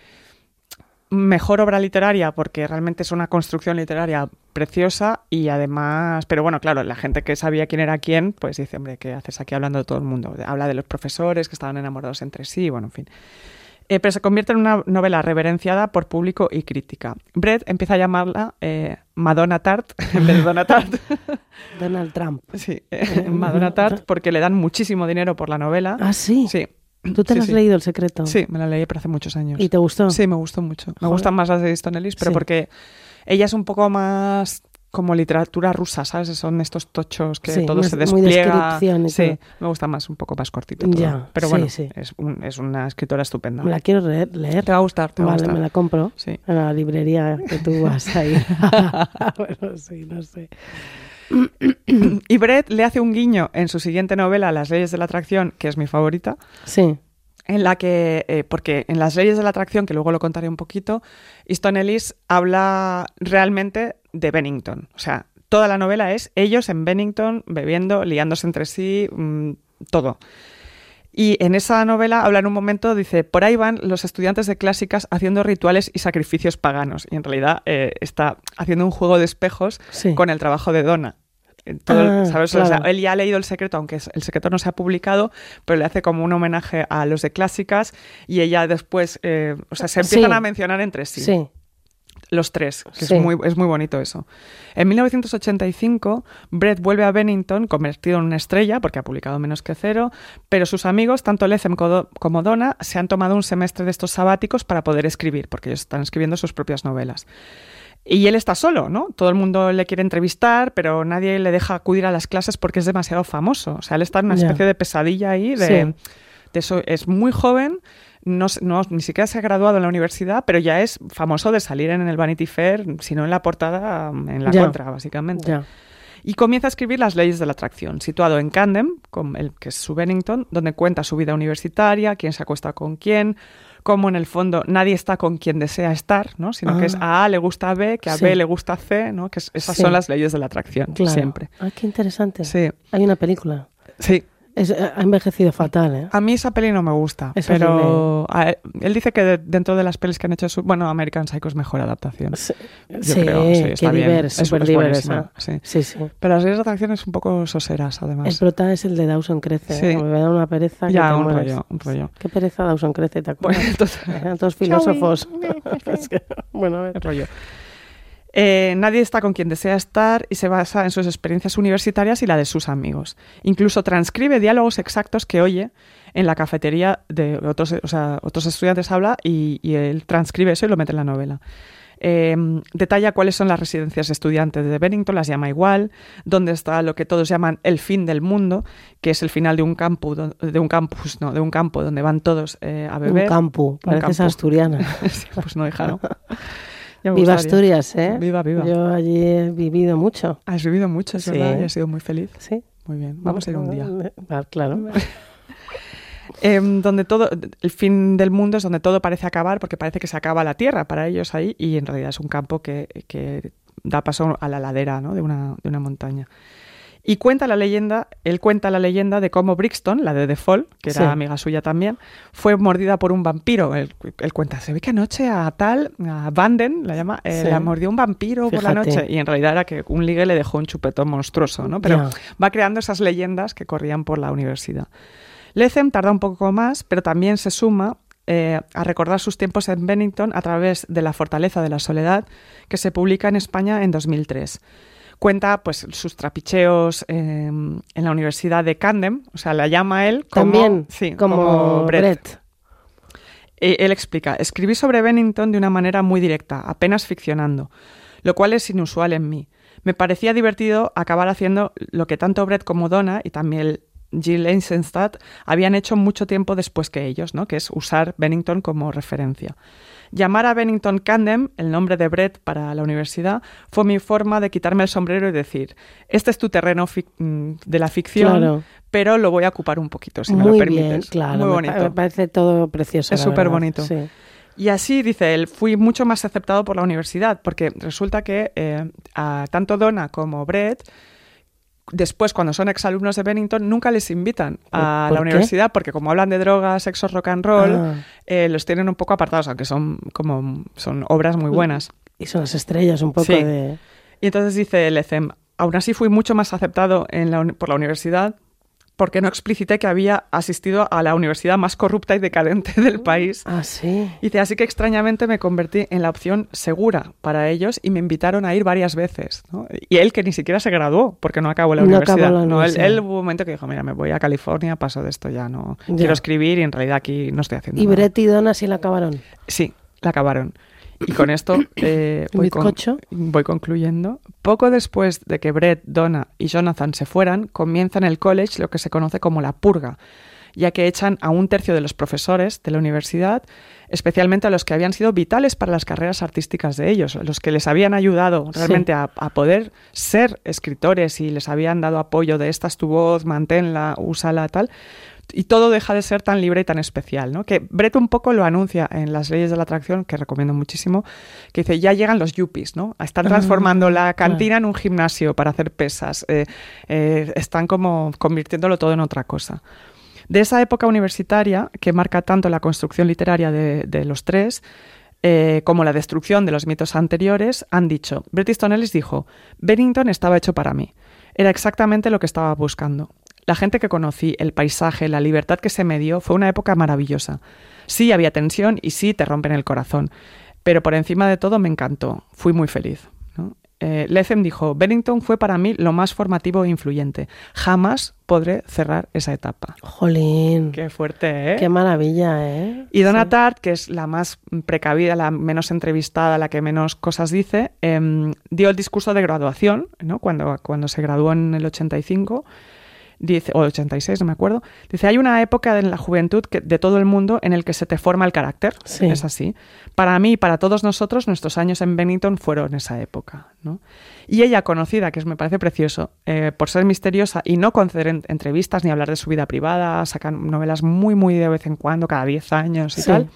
mejor obra literaria porque realmente es una construcción literaria preciosa y además, pero bueno, claro, la gente que sabía quién era quién, pues dice, hombre, ¿qué haces aquí hablando de todo el mundo? Habla de los profesores que estaban enamorados entre sí, bueno, en fin. Eh, pero se convierte en una novela reverenciada por público y crítica. Brett empieza a llamarla eh, Madonna Tart en vez de Donna Tart. Donald Trump. sí, eh, Madonna Tart porque le dan muchísimo dinero por la novela. Ah, sí. Sí. ¿Tú te Sí, has sí. leído el secreto? Sí, me la leí, pero hace muchos años. ¿Y te gustó? Sí, me gustó mucho. Me Joder. gustan más las de Easton Ellis, pero Sí. porque ella es un poco más como literatura rusa, ¿sabes? Son estos tochos que todo más- se muy despliega. descripción y sí, todo. me gusta más un poco más cortito. todo. Ya, pero bueno. Es, un- es una escritora estupenda. Me la quiero leer. leer. Te va a gustar, te va a Vale, gustar. me la compro Sí. en la librería que tú vas a ir. bueno, sí, no sé. Y Brett le hace un guiño en su siguiente novela, Las leyes de la atracción, que es mi favorita, Sí, en la que, eh, porque en las leyes de la atracción, que luego lo contaré un poquito, Easton Ellis habla realmente de Bennington. O sea, toda la novela es ellos en Bennington bebiendo, liándose entre sí, mm, todo. Y en esa novela habla en un momento, dice, por ahí van los estudiantes de clásicas haciendo rituales y sacrificios paganos. Y en realidad eh, está haciendo un juego de espejos Sí. con el trabajo de Donna. Eh, todo- Ah, ¿sabes? O sea, claro. él ya ha leído el secreto, aunque el secreto no se ha publicado, pero le hace como un homenaje a los de clásicas y ella después, eh, o sea, se empiezan Sí. a mencionar entre sí Sí. Los tres, que Sí. es, muy, es muy bonito eso. En 1985, Brett vuelve a Bennington convertido en una estrella, porque ha publicado menos que cero, pero sus amigos, tanto Lethem como Donna, se han tomado un semestre de estos sabáticos para poder escribir, porque ellos están escribiendo sus propias novelas. Y él está solo, ¿no? Todo el mundo le quiere entrevistar, pero nadie le deja acudir a las clases porque es demasiado famoso. O sea, él está en una especie de pesadilla ahí, de, Sí. de eso. Es muy joven, no, ni siquiera se ha graduado en la universidad, pero ya es famoso de salir en el Vanity Fair, si no en la portada, en la Ya. contra, básicamente. Ya. Y comienza a escribir Las leyes de la atracción, situado en Camden, con el, que es su Bennington, donde cuenta su vida universitaria, quién se acuesta con quién, cómo en el fondo nadie está con quien desea estar, ¿no? sino que es a A le gusta a B, que a Sí. B le gusta a C, ¿no? que es- esas Sí. son las leyes de la atracción, Claro. siempre. Ah, qué interesante. Sí, Hay una película. sí. Es- eh, ha envejecido fatal, ¿eh? A mí esa peli no me gusta, Es pero a- él dice que de- dentro de las pelis que han hecho, su- bueno, American Psycho es mejor adaptación. Sí, Yo sí, creo, sí, está bien. diver, Es- súper es diver buenísima, esa. sí. Sí, sí. Pero las leyes de atracción es un poco soseras, El además. prota es el de Dawson Crece. Sí. ¿eh? Me da una pereza que Ya, te un rollo, un rollo. Qué pereza Dawson Crece, ¿te acuerdas? Bueno, entonces, Eran todos filósofos. Que- bueno, a ver. el rollo. Eh, nadie está con quien desea estar y se basa en sus experiencias universitarias y la de sus amigos. Incluso transcribe diálogos exactos que oye en la cafetería de otros, o sea, otros estudiantes habla y, y él transcribe eso y lo mete en la novela. Eh, detalla cuáles son las residencias de estudiantes de Bennington, las llama igual, dónde está lo que todos llaman el fin del mundo, que es el final de un campo, do- de un campus, no, de un campo donde van todos eh, a Un beber. campo, pareces asturiana. Sí, pues no, hija, ¿no? Viva gustaría. Asturias, ¿eh? Viva, viva. Yo allí he vivido mucho. Has vivido mucho, es Sí. verdad, y has sido muy feliz. Sí. Muy bien, vamos a ir un día. Ah, Claro. Em, donde todo, el fin del mundo es donde todo parece acabar, porque parece que se acaba la tierra para ellos ahí, y en realidad es un campo que, que da paso a la ladera ¿no? de, una, de una montaña. Y cuenta la leyenda, él cuenta la leyenda de cómo Brixton, la de The Fall, que era Sí. amiga suya también, fue mordida por un vampiro. Él, él cuenta, se ve que anoche a tal, a Vanden, la llama, eh, Sí. la mordió un vampiro por la Fíjate. noche. Y en realidad era que un ligue le dejó un chupetón monstruoso, ¿no? Pero va creando esas leyendas que corrían por la universidad. Lethem tarda un poco más, pero también se suma eh, a recordar sus tiempos en Bennington a través de La Fortaleza de la Soledad, que se publica en España en 2003. Cuenta pues sus trapicheos eh, en la Universidad de Camden, o sea, la llama él como, También, sí, como, Brett. Brett. Eh, Él explica, escribí sobre Bennington de una manera muy directa, apenas ficcionando, lo cual es inusual en mí. Me parecía divertido acabar haciendo lo que tanto Brett como Donna y también Jill Eisenstadt habían hecho mucho tiempo después que ellos, ¿no? que es usar Bennington como referencia. Llamar a Bennington Camden, el nombre de Brett para la universidad, fue mi forma de quitarme el sombrero y decir, este es tu terreno mm, de la ficción, Claro. pero lo voy a ocupar un poquito, si me lo permites. bien, claro. Muy me bonito. pa- Me parece todo precioso. Es súper bonito. Sí. Y así, dice él, fui mucho más aceptado por la universidad, porque resulta que eh, a tanto Donna como Brett, después, cuando son exalumnos de Bennington, nunca les invitan a ¿Por la qué? universidad, porque como hablan de drogas, sexo, rock and roll, Ah. eh, los tienen un poco apartados, aunque son como son obras muy buenas. Y son las estrellas un poco Sí. de... Y entonces dice Lecem, aún así fui mucho más aceptado en la uni- por la universidad porque no explicité que había asistido a la universidad más corrupta y decadente del país. Ah, sí. Dice, así que extrañamente me convertí en la opción segura para ellos y me invitaron a ir varias veces. ¿no? Y él que ni siquiera se graduó porque no acabó la No acabó universidad. la No, él, universidad. él hubo un momento que dijo, mira, me voy a California, paso de esto ya, no Ya. quiero escribir y en realidad aquí no estoy haciendo Y nada". Brett y Donna sí la acabaron. Sí, la acabaron. Y con esto eh, ¿Un voy, con- bizcocho? voy concluyendo. Poco después de que Brett, Donna y Jonathan se fueran, comienza en el college lo que se conoce como la purga, ya que echan a un tercio de los profesores de la universidad, especialmente a los que habían sido vitales para las carreras artísticas de ellos, los que les habían ayudado realmente a, a poder ser escritores y les habían dado apoyo de esta es tu voz, manténla, úsala, tal y todo deja de ser tan libre y tan especial, ¿no? Que Brett un poco lo anuncia en las leyes de la atracción, que recomiendo muchísimo, que dice, ya llegan los yuppies, ¿no? Están Ah, transformando la cantina en un gimnasio para hacer pesas, eh, eh, están como convirtiéndolo todo en otra cosa. De esa época universitaria, que marca tanto la construcción literaria de, de los tres, eh, como la destrucción de los mitos anteriores, han dicho, Bret Easton Ellis dijo, Bennington estaba hecho para mí. Era exactamente lo que estaba buscando. La gente que conocí, el paisaje, la libertad que se me dio, fue una época maravillosa. Sí había tensión y sí te rompen el corazón, pero por encima de todo me encantó. Fui muy feliz. ¿no? Eh, Lethem dijo, Bennington fue para mí lo más formativo e influyente. Jamás podré cerrar esa etapa. Jolín. Qué fuerte, ¿eh? Qué maravilla, ¿eh? Y Donna que es la más precavida, la menos entrevistada, la que menos cosas dice, em, dio el discurso de graduación, ¿no? Cuando, cuando se graduó en el 85, dice, o 86, no me acuerdo. Dice, hay una época en la juventud que, de todo el mundo en el que se te forma el carácter. Sí. Es así. Para mí y para todos nosotros, nuestros años en Bennington fueron esa época, ¿no? Y ella, conocida, que es- me parece precioso, eh, por ser misteriosa y no conceder en- entrevistas ni hablar de su vida privada, sacan novelas muy, muy de vez en cuando, cada 10 años y Sí. tal.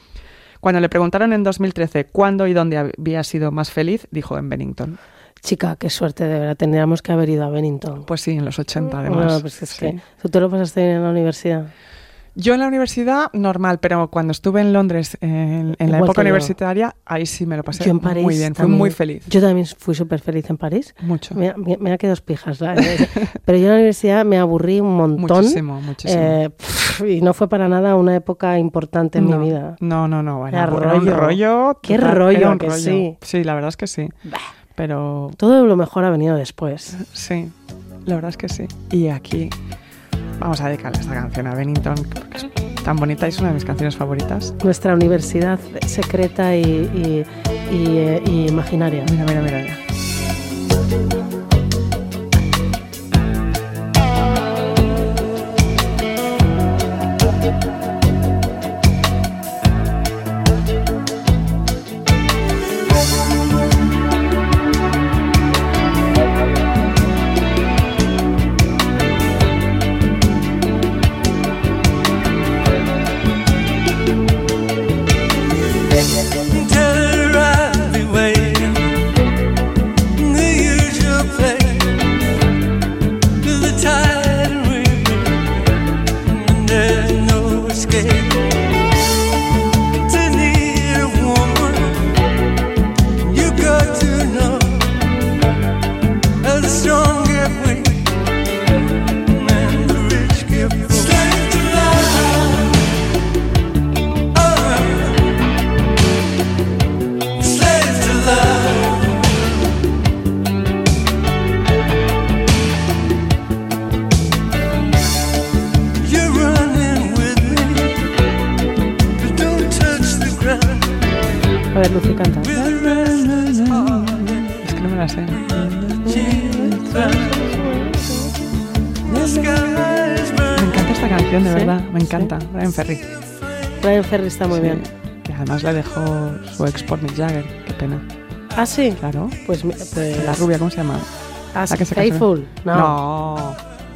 Cuando le preguntaron en 2013 cuándo y dónde había sido más feliz, dijo en Bennington. Chica, qué suerte, de verdad. Tendríamos que haber ido a Bennington. Pues sí, en los 80 además. Bueno, pues es Sí. que tú te lo pasaste bien en la universidad. Yo en la universidad, normal, pero cuando estuve en Londres en, en la época universitaria, ahí sí me lo pasé Yo en París muy bien, fui muy feliz. Yo también fui súper feliz en París. Mucho. Mira, mira, mira que dos pijas. ¿sabes? Pero yo en la universidad me aburrí un montón. Muchísimo, muchísimo. Eh, y no fue para nada una época importante en no, mi vida. No, no, no. Era un rollo. Qué rollo, era un que rollo. sí. Sí, la verdad es que sí. Pero Todo lo mejor ha venido después. sí, la verdad es que sí. Y aquí vamos a dedicarle esta canción a Bennington, porque es tan bonita y es una de mis canciones favoritas. Nuestra universidad secreta y, y- y, eh, y imaginaria. Mira, mira, mira. mira. Ferry está muy Sí. bien. Y además le dejó su ex por Mick Jagger. Qué pena. Ah, sí. Claro. Pues, pues La rubia, ¿cómo se llama? Ah, la que se casó. Faithful. No. No.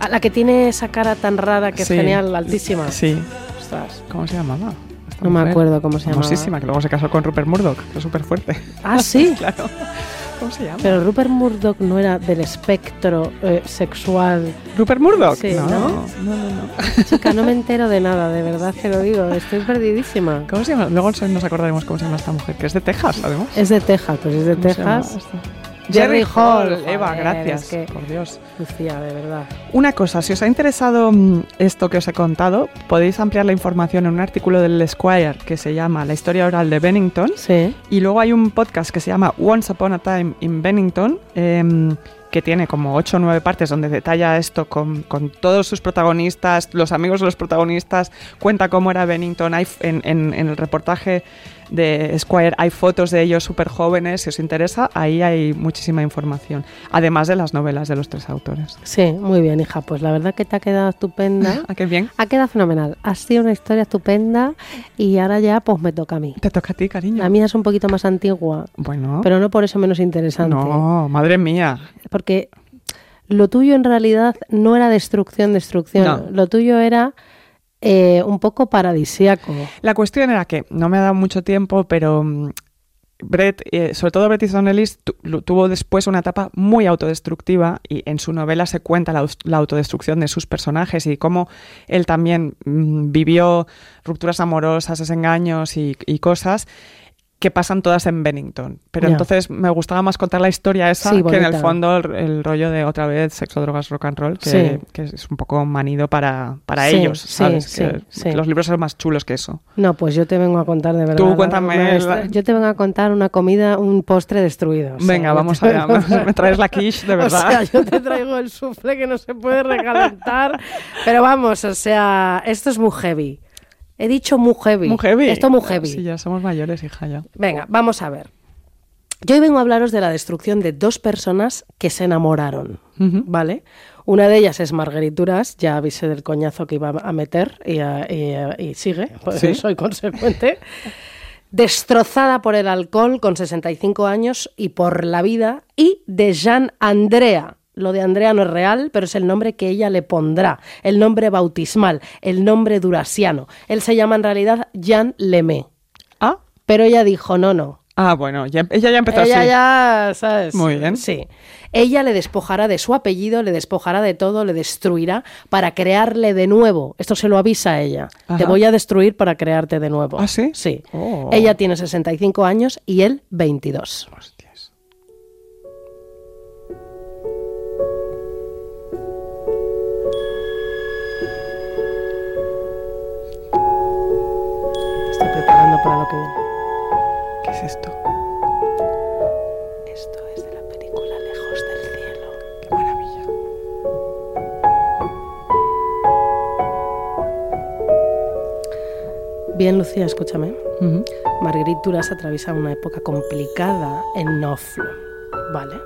Ah, la que tiene esa cara tan rara que Sí. es genial, altísima. Sí. Ostras. ¿Cómo se llamaba? Esta No me mujer. acuerdo cómo se llamaba. Famosísima, que luego se casó con Rupert Murdoch, que es súper fuerte. Ah, sí. claro. ¿Cómo se llama? Pero Rupert Murdoch no era del espectro eh, sexual. ¿Rupert Murdoch? Sí, no, ¿no? no, no, no. Chica, no me entero de nada, de verdad te lo digo. Estoy perdidísima. ¿Cómo se llama? Luego nos acordaremos cómo se llama esta mujer, que es de Texas, además. Es de Texas, pues es de ¿Cómo se llama Texas. Jerry Hall. Eva, Joder, gracias. es que- Por Dios. Lucía, de verdad. Una cosa, si os ha interesado mm, esto que os he contado, podéis ampliar la información en un artículo del Esquire que se llama La historia oral de Bennington. Sí. Y luego hay un podcast que se llama Once Upon a Time in Bennington, em, que tiene como 8 o 9 partes donde detalla esto con, con todos sus protagonistas, los amigos de los protagonistas, cuenta cómo era Bennington. Hay, f- en, en- en el reportaje de Squire hay fotos de ellos súper jóvenes, si os interesa, ahí hay muchísima información, además de las novelas de los tres autores. Sí, muy bien, hija. Pues la verdad que te ha quedado estupenda. ¿A qué bien? Ha quedado fenomenal. Ha sido una historia estupenda y ahora ya pues me toca a mí. Te toca a ti, cariño. La mía es un poquito más antigua, Bueno, pero no por eso menos interesante. no, madre mía. Porque lo tuyo en realidad no era destrucción, destrucción. No. Lo tuyo era eh, un poco paradisíaco. La cuestión era que no me ha dado mucho tiempo, pero mm, Brett, eh, sobre todo Bret Easton Ellis, tu- tuvo después una etapa muy autodestructiva y en su novela se cuenta la, autodestrucción de sus personajes y cómo él también mm, vivió rupturas amorosas, desengaños y, y cosas que pasan todas en Bennington. Pero entonces me gustaba más contar la historia esa Sí, que en el fondo el, el rollo de otra vez sexo, drogas, rock and roll, que, Sí. que es un poco manido para, para Sí, ellos, ¿sabes? sí, Que sí. Los libros son más chulos que eso. No, pues yo te vengo a contar de verdad. Tú cuéntame la- Yo te vengo a contar una comida, un postre destruido. o sea, Venga, vamos allá. a- Me, me traes la quiche, de verdad. O sea, yo te traigo el sufle que no se puede recalentar. pero vamos, o sea, esto es muy heavy. He dicho muy heavy. Muy heavy. Esto es muy heavy. Sí, ya somos mayores, hija, ya. Venga, vamos a ver. Yo hoy vengo a hablaros de la destrucción de dos personas que se enamoraron. ¿vale? Una de ellas es Margarituras, ya avisé del coñazo que iba a meter y, a- y a- y sigue, pues Sí. soy consecuente. Destrozada por el alcohol con 65 años y por la vida, y de Jean Andrea. Lo de Andrea no es real, pero es el nombre que ella le pondrá, el nombre bautismal, el nombre durasiano. Él se llama en realidad Jean Lemay. Ah, Pero ella dijo, no, no, ah bueno, ya- ella ya empezó ella así. ya, ¿sabes? Muy bien. Sí. Ella le despojará de su apellido, le despojará de todo, le destruirá para crearle de nuevo. Esto se lo avisa a ella. Ajá. Te voy a destruir para crearte de nuevo. ¿Ah, sí? Sí. Oh. Ella tiene 65 años y él 22. Hostias. Para lo que viene. ¿Qué es esto? Esto es de la película Lejos del Cielo. Qué maravilla. Bien, Lucía, escúchame. Ujú. Marguerite Duras atraviesa una época complicada en Noflo, ¿vale?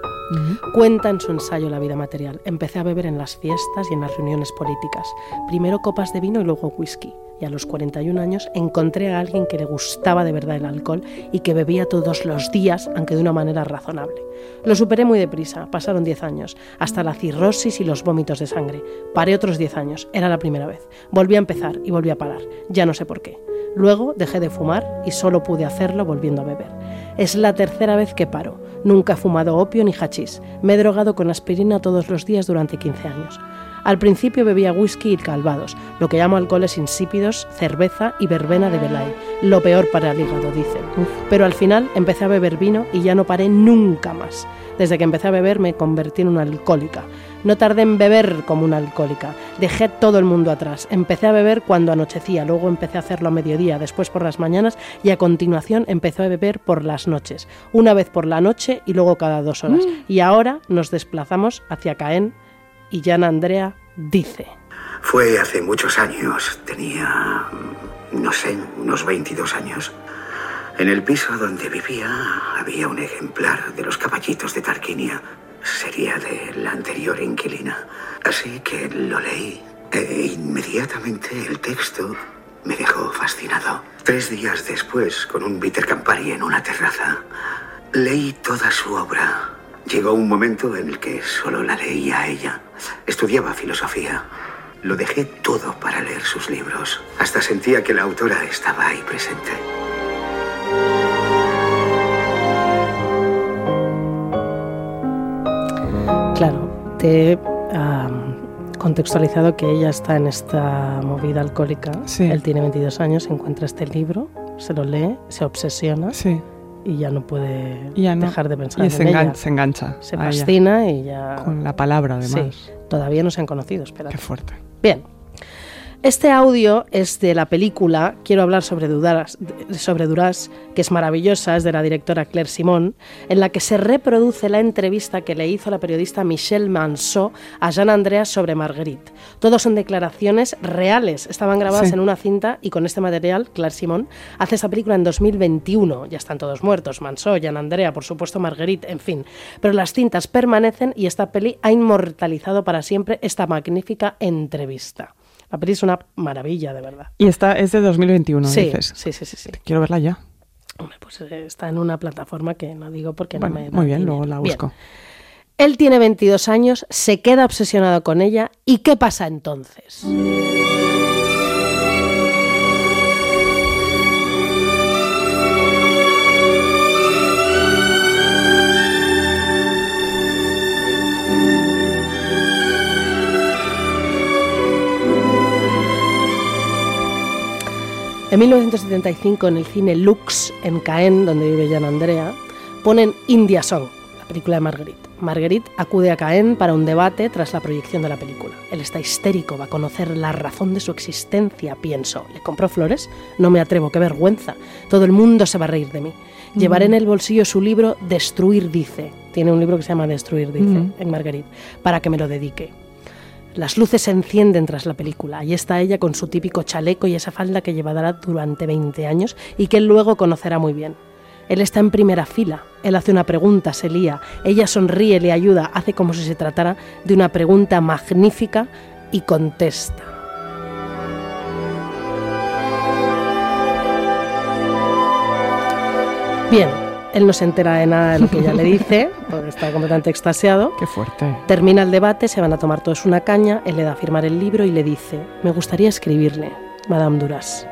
Cuenta en su ensayo La vida material. Empecé a beber en las fiestas y en las reuniones políticas. Primero copas de vino y luego whisky. Y a los 41 años encontré a alguien que le gustaba de verdad el alcohol y que bebía todos los días, aunque de una manera razonable. Lo superé muy deprisa, pasaron 10 años, hasta la cirrosis y los vómitos de sangre. Paré otros 10 años, era la primera vez. Volví a empezar y volví a parar, ya no sé por qué. Luego dejé de fumar y solo pude hacerlo volviendo a beber. Es la tercera vez que paro. Nunca he fumado opio ni hachís. Me he drogado con aspirina todos los días durante 15 años. Al principio bebía whisky y calvados, lo que llamo alcoholes insípidos, cerveza y verbena de Belay. Lo peor para el hígado, dicen. Pero al final empecé a beber vino y ya no paré nunca más. Desde que empecé a beber me convertí en una alcohólica. No tardé en beber como una alcohólica. Dejé todo el mundo atrás. Empecé a beber cuando anochecía, luego empecé a hacerlo a mediodía, después por las mañanas y a continuación empecé a beber por las noches. Una vez por la noche y luego cada dos horas. Y ahora nos desplazamos hacia Caen y Jan Andrea dice... Fue hace muchos años, tenía, no sé, unos 22 años. En el piso donde vivía había un ejemplar de los caballitos de Tarquinia. Sería de la anterior inquilina. Así que lo leí e inmediatamente el texto me dejó fascinado. Tres días después, con un bitter Campari en una terraza, leí toda su obra. Llegó un momento en el que solo la leía a ella. Estudiaba filosofía. Lo dejé todo para leer sus libros. Hasta sentía que la autora estaba ahí presente. Claro, te contextualizado que ella está en esta movida alcohólica. Sí. Él tiene 22 años, encuentra este libro, se lo lee, se obsesiona Sí. Y ya no puede Y ya no. dejar de pensar Y en se, ella. se engancha. Se ella. fascina y ya... Con la palabra, además. Sí, todavía no se han conocido, espérate. Qué fuerte. Bien. Este audio es de la película Quiero hablar sobre Duras, sobre Duras, que es maravillosa, es de la directora Claire Simon, en la que se reproduce la entrevista que le hizo la periodista Michelle Manceau a Jean Andreas sobre Marguerite. Todos son declaraciones reales, estaban grabadas Sí. en una cinta y con este material Claire Simon hace esa película en 2021. Ya están todos muertos, Manceau, Jean Andrea, por supuesto Marguerite, en fin. Pero las cintas permanecen y esta peli ha inmortalizado para siempre esta magnífica entrevista. La peli es una maravilla, de verdad. Y esta es de 2021, sí, dices. sí, sí, sí, sí. Quiero verla ya. Hombre, pues eh, está en una plataforma que no digo porque Bueno, no me muy bien, luego la Bien. busco. Él tiene 22 años, se queda obsesionado con ella. ¿Y qué pasa entonces? En 1975, en el cine Lux, en Caen, donde vive Jan Andrea, ponen India Song, la película de Marguerite. Marguerite acude a Caen para un debate tras la proyección de la película. Él está histérico, va a conocer la razón de su existencia, pienso. ¿Le compro flores? No me atrevo, qué vergüenza. Todo el mundo se va a reír de mí. Llevaré en el bolsillo su libro Destruir, dice. Tiene un libro que se llama Destruir, dice, Mm. en Marguerite, para que me lo dedique. Las luces se encienden tras la película. Ahí está ella con su típico chaleco y esa falda que llevará durante 20 años y que él luego conocerá muy bien. Él está en primera fila. Él hace una pregunta, se lía. Ella sonríe, le ayuda, hace como si se tratara de una pregunta magnífica y contesta. Bien, él no se entera de nada de lo que ella le dice, porque está completamente extasiado. Qué fuerte. Termina el debate, se van a tomar todos una caña, él le da a firmar el libro y le dice, me gustaría escribirle, Madame Duras.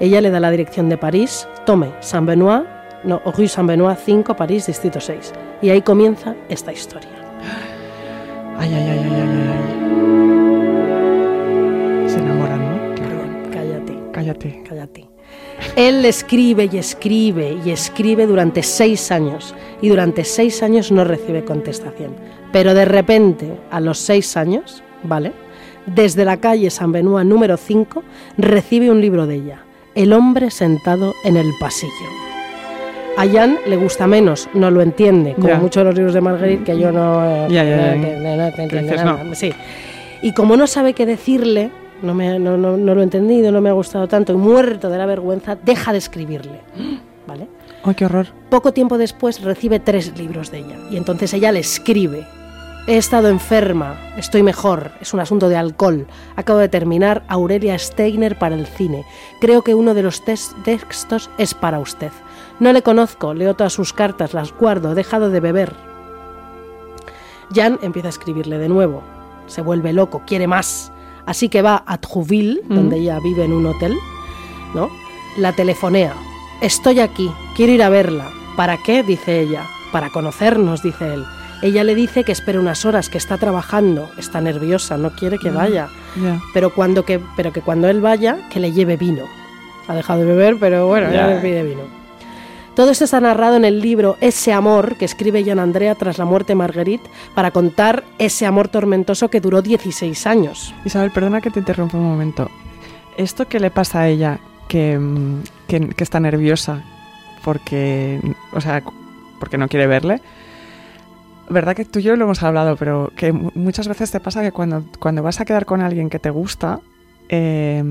Ella le da la dirección de París, tome, Saint-Benoît, no, Rue Saint-Benoît 5, París, Distrito 6. Y ahí comienza esta historia. Ay, ay, ay, ay, ay, ay, ay. Se enamoran, ¿no? Claro. Cállate, Cállate. cállate. Él escribe y escribe y escribe durante seis años y durante seis años no recibe contestación. Pero de repente, a los seis años, ¿vale? Desde la calle San Benoît número 5, recibe un libro de ella, El hombre sentado en el pasillo. A Jan le gusta menos, no lo entiende, como muchos de los libros de Marguerite que yo no... entiendo nada. Sí. Y como no sabe qué decirle, no, me, no, no- no lo he entendido, no me ha gustado tanto, y muerto de la vergüenza, deja de escribirle. ¿Vale? Ay, qué horror. Poco tiempo después recibe tres libros de ella y entonces ella le escribe. He estado enferma, estoy mejor, es un asunto de alcohol. Acabo de terminar Aurelia Steiner para el cine. Creo que uno de los textos es para usted. No le conozco, leo todas sus cartas, las guardo, he dejado de beber. Jan empieza a escribirle de nuevo. Se vuelve loco, quiere más. Así que va a Trouville, donde ella vive en un hotel, ¿no? La telefonea. Estoy aquí, quiero ir a verla. ¿Para qué? dice ella. Para conocernos, dice él. Ella le dice que espere unas horas, que está trabajando, está nerviosa, no quiere que vaya. Ya. Pero, cuando que, pero que cuando él vaya, que le lleve vino. Ha dejado de beber, pero bueno, ya Ya. le pide vino. Todo esto está narrado en el libro Ese amor que escribe Jan Andrea tras la muerte de Marguerite para contar ese amor tormentoso que duró 16 años. Isabel, perdona que te interrumpa un momento. Esto que le pasa a ella, que, mm, que, que está nerviosa porque, o sea, porque no quiere verle, verdad que tú y yo lo hemos hablado, pero que mu- muchas veces te pasa que cuando, cuando vas a quedar con alguien que te gusta eh,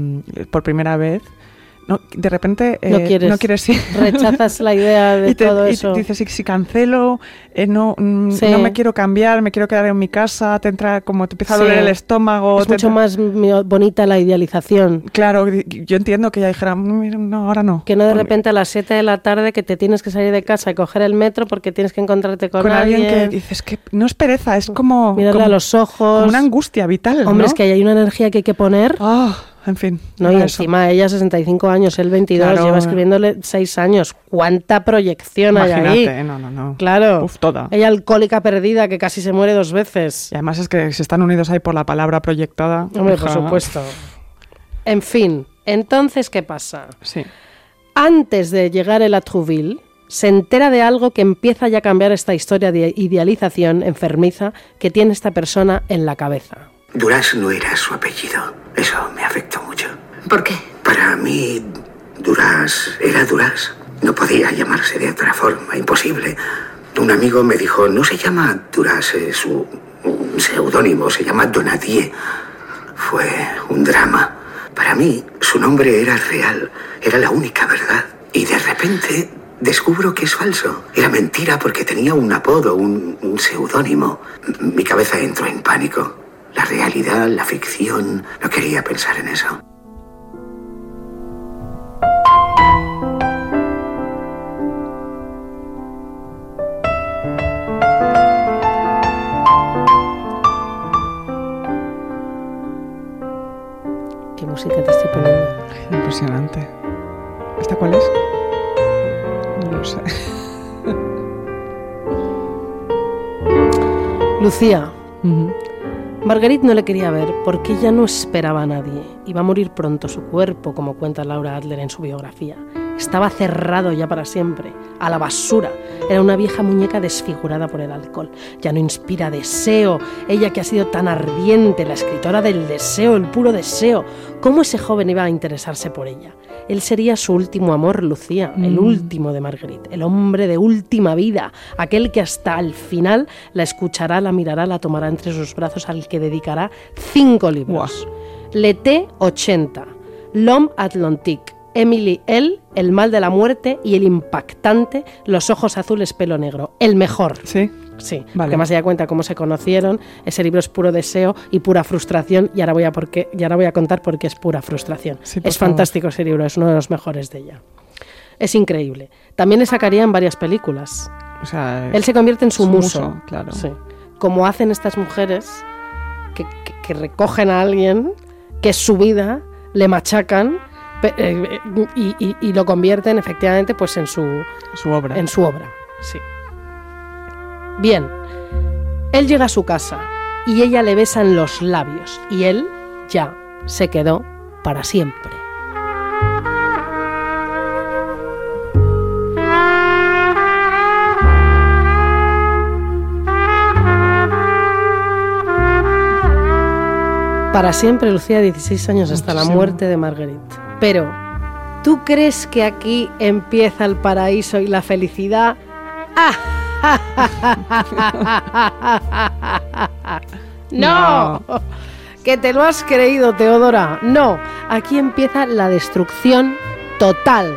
por primera vez, no, de repente eh, No quieres. no quieres ir. Rechazas la idea de y te, todo y eso. dices, "Y si cancelo, eh, no, mm, Sí. no me quiero cambiar, me quiero quedar en mi casa, te entra como te empieza a Sí. doler el estómago. es te mucho entra- más bonita la idealización. Claro, yo entiendo que ella dijera, "Mm, no, ahora no. Que no de repente a las 7 de la tarde que te tienes que salir de casa y coger el metro porque tienes que encontrarte con, con, alguien, alguien, que dices que no es pereza, es como, mirarle como, a los ojos. como una angustia vital. Hombre, ¿no? es que hay una energía que hay que poner. Ah, en fin. No, y eso. encima ella 65 años, él 22, Claro. lleva escribiéndole 6 años. ¿Cuánta proyección hay ahí? no, no, no. Claro. Uf, toda. Ella alcohólica perdida que casi se muere dos veces. Y además es que si están unidos ahí por la palabra proyectada. Hombre, por supuesto. En fin, entonces, ¿qué pasa? Sí. Antes de llegar él a Trouville, se entera de algo que empieza ya a cambiar esta historia de idealización enfermiza que tiene esta persona en la cabeza. Duras no era su apellido. Eso me afectó mucho. ¿Por qué? Para mí, Duras era Duras. No podía llamarse de otra forma, imposible. Un amigo me dijo, no se llama Duras, es su seudónimo, se llama Donadier. Fue un drama. Para mí, su nombre era real, era la única verdad. Y de repente descubro que es falso. Era mentira porque tenía un apodo, un, un seudónimo. Mi cabeza entró en pánico. La realidad, la ficción, no quería pensar en eso. ¿Qué música te estoy poniendo? Impresionante. ¿Esta cuál es? No lo sé. Lucía. Marguerite no le quería ver porque ella no esperaba a nadie. Iba a morir pronto su cuerpo, como cuenta Laura Adler en su biografía. Estaba cerrado ya para siempre, a la basura. Era una vieja muñeca desfigurada por el alcohol. Ya no inspira deseo. Ella que ha sido tan ardiente, la escritora del deseo, el puro deseo. ¿Cómo ese joven iba a interesarse por ella? Él sería su último amor, Lucía, el último de Marguerite, el hombre de última vida, aquel que hasta el final la escuchará, la mirará, la tomará entre sus brazos, al que dedicará cinco libros. L'été 80, L'homme Atlantique, Emily L., El mal de la muerte y el impactante Los ojos azules, pelo negro. El mejor. Sí. Sí, Vale. porque más allá cuenta cómo se conocieron, ese libro es puro deseo y pura frustración y ahora voy a, por qué- y ahora voy a contar por qué es pura frustración. Sí, es favor. fantástico ese libro, es uno de los mejores de ella. Es increíble. También le sacaría en varias películas. O sea, Él se convierte en su, su muso. muso, claro. Sí. Como hacen estas mujeres que, que- que recogen a alguien, que es su vida, le machacan y, y- y lo convierten efectivamente pues en su, su obra. en su obra. Sí. Bien. Él llega a su casa y ella le besa en los labios y él ya se quedó para siempre. Para siempre, Lucía, 16 años hasta la muerte de Marguerite. Pero, ¿tú crees que aquí empieza el paraíso y la felicidad? ¡No! Que te lo has creído, Teodora. No, aquí empieza la destrucción total.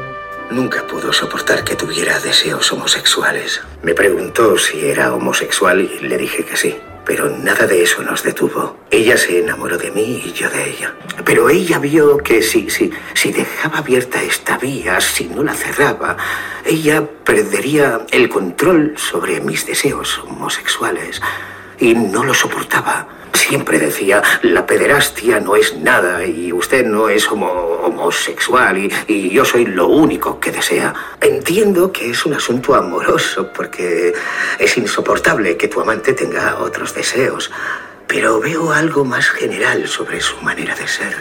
Nunca pudo soportar que tuviera deseos homosexuales. Me preguntó si era homosexual y le dije que sí. Pero nada de eso nos detuvo. Ella se enamoró de mí y yo de ella. Pero ella vio que si, si, si dejaba abierta esta vía, si no la cerraba, ella perdería el control sobre mis deseos homosexuales. Y no lo soportaba. Siempre decía, la pederastia no es nada y usted no es homo- homosexual y yo soy lo único que desea. Entiendo que es un asunto amoroso porque es insoportable que tu amante tenga otros deseos, pero veo algo más general sobre su manera de ser.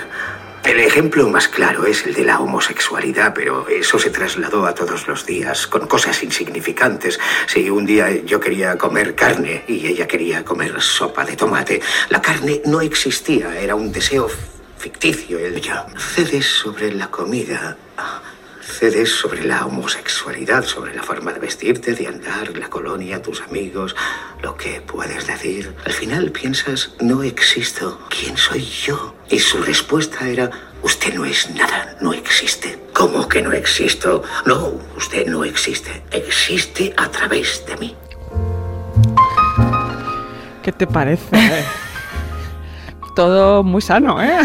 El ejemplo más claro es el de la homosexualidad, pero eso se trasladó a todos los días, con cosas insignificantes. Si un día yo quería comer carne y ella quería comer sopa de tomate, la carne no existía, era un deseo ficticio. El ya cedes sobre la comida, cedes sobre la homosexualidad, sobre la forma de vestirte, de andar, la colonia, tus amigos, lo que puedes decir. Al final piensas, no existo. ¿Quién soy yo? Y su respuesta era, usted no es nada, no existe. ¿Cómo que no existo? No, usted no existe. Existe a través de mí. ¿Qué te parece? Todo muy sano, ¿eh?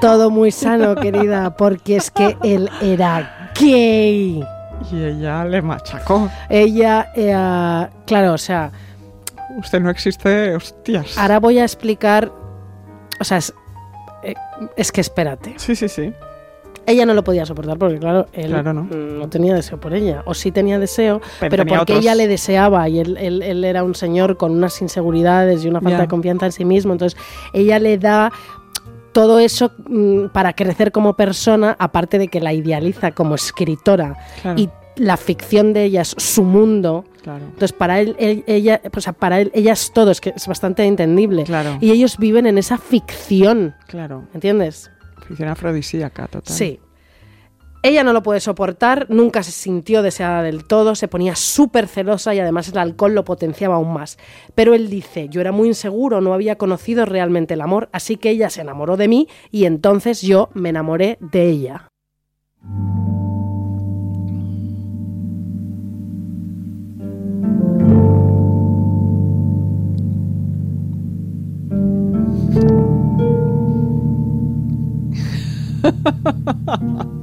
Todo muy sano, querida, porque es que él era gay. Y ella le machacó. Ella, eh, claro, o sea, Usted no existe, hostias. ahora voy a explicar, o sea, es, eh, es que espérate. Sí, sí, sí. Ella no lo podía soportar porque, claro, él Claro, no. tenía deseo por ella. O sí tenía deseo, Pero pero, tenía porque otros. ella le deseaba y él, él- él era un señor con unas inseguridades y una falta de confianza en sí mismo. Entonces, ella le da todo eso mm, para crecer como persona, aparte de que la idealiza como escritora. Claro. Y la ficción de ella es su mundo. Claro. Entonces, para él, él- ella, o sea, para él, ella es todo, es que es bastante entendible. Claro. Y ellos viven en esa ficción, Claro. ¿entiendes? Ficción afrodisíaca, total. Sí. Ella no lo puede soportar, nunca se sintió deseada del todo, se ponía súper celosa y además el alcohol lo potenciaba aún más. Pero él dice, yo era muy inseguro, no había conocido realmente el amor, así que ella se enamoró de mí y entonces yo me enamoré de ella.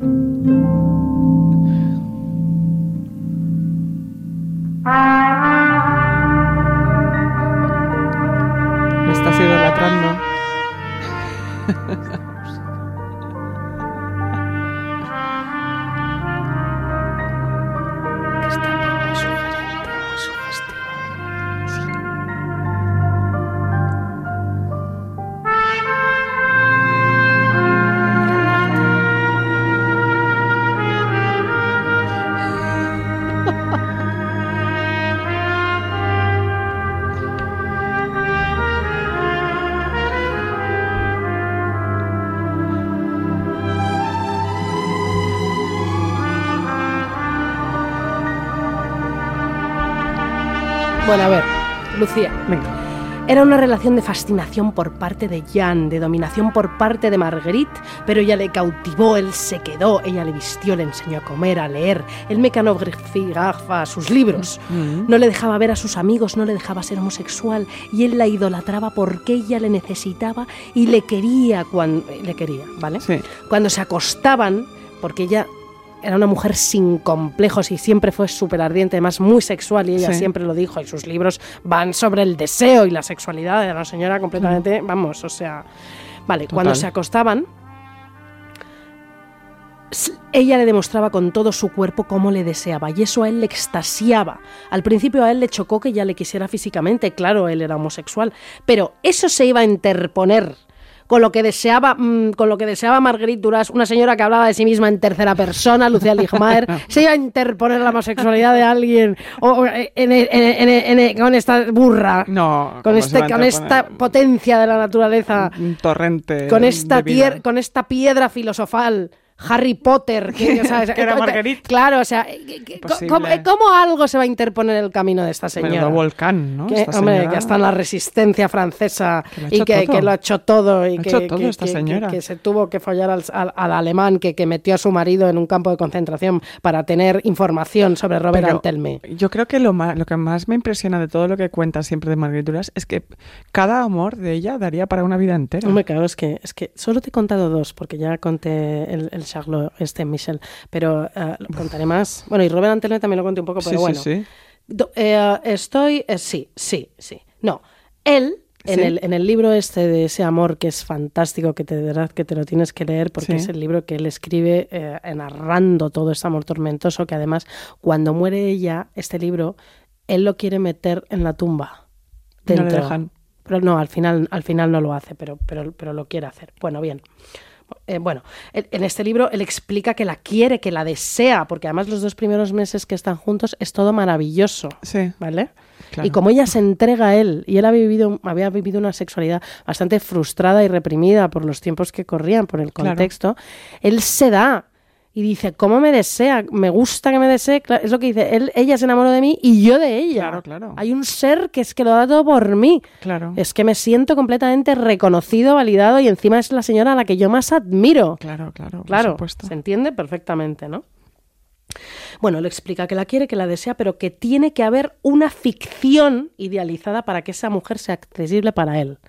Venga. Era una relación de fascinación por parte de Jan, de dominación por parte de Marguerite, pero ella le cautivó, él se quedó, ella le vistió, le enseñó a comer, a leer, él mecanografiaba sus libros, no le dejaba ver a sus amigos, no le dejaba ser homosexual y él la idolatraba porque ella le necesitaba y le quería cuando le quería, ¿vale? Sí. Cuando se acostaban, porque ella era una mujer sin complejos y siempre fue súper ardiente, además muy sexual y ella Sí. siempre lo dijo y sus libros van sobre el deseo y la sexualidad de la señora completamente, vamos, o sea, vale, cuando se acostaban, ella le demostraba con todo su cuerpo cómo le deseaba y eso a él le extasiaba. Al principio a él le chocó que ella le quisiera físicamente, claro, él era homosexual, pero eso se iba a interponer con lo que deseaba mm, con lo que deseaba Marguerite Duras, una señora que hablaba de sí misma en tercera persona, Lucía Ligmaer, se iba a interponer la homosexualidad de alguien o, o, en- en- en- en- en- con esta burra, No. con, ¿cómo se este, con esta potencia de la naturaleza Un torrente. con esta, con esta piedra filosofal. Harry Potter, que, o sea, Que era eh, Marguerite. Claro, o sea, eh, Imposible. ¿cómo, eh, cómo algo se va a interponer en el camino de esta Menudo señora? volcán, ¿no? Que, Esta hombre, señora. que hasta en la resistencia francesa Que y que, que lo ha hecho todo y ha que, hecho todo esta señora. que- se tuvo que follar al, al- al alemán que, que metió a su marido en un campo de concentración para tener información sobre Robert Pero Antelme. Yo creo que lo, ma- lo que más me impresiona de todo lo que cuenta siempre de Marguerite Duras es que cada amor de ella daría para una vida entera. Hombre, claro, es que, es que solo te he contado dos, porque ya conté el, el Charlot, este Michel, pero eh, lo contaré más. Bueno, y Robert Antelme también lo conté un poco, pero sí, bueno. sí, sí. Do- eh, estoy, eh, sí, sí, sí. No, él, en, el, en el libro este de ese amor que es fantástico, que te de verdad que te lo tienes que leer, porque Sí. es el libro que él escribe eh, narrando todo este amor tormentoso, que además cuando muere ella, este libro, él lo quiere meter en la tumba. No le dejan. Pero no, al final, al final no lo hace, pero, pero, pero lo quiere hacer. Bueno, bien. Eh, bueno, en este libro él explica que la quiere, que la desea, porque además los dos primeros meses que están juntos es todo maravilloso. Sí. ¿Vale? Claro. Y como ella se entrega a él, y él había vivido, había vivido una sexualidad bastante frustrada y reprimida por los tiempos que corrían, por el Claro. contexto, él se da y dice, ¿cómo me desea? Me gusta que me desee. Es lo que dice, él, ella se enamoró de mí y yo de ella. Claro, claro. Hay un ser que es que lo da todo por mí. Claro. Es que me siento completamente reconocido, validado y encima es la señora a la que yo más admiro. Claro, claro. por Claro, supuesto. se entiende perfectamente, ¿no? Bueno, le explica que la quiere, que la desea, pero que tiene que haber una ficción idealizada para que esa mujer sea accesible para él.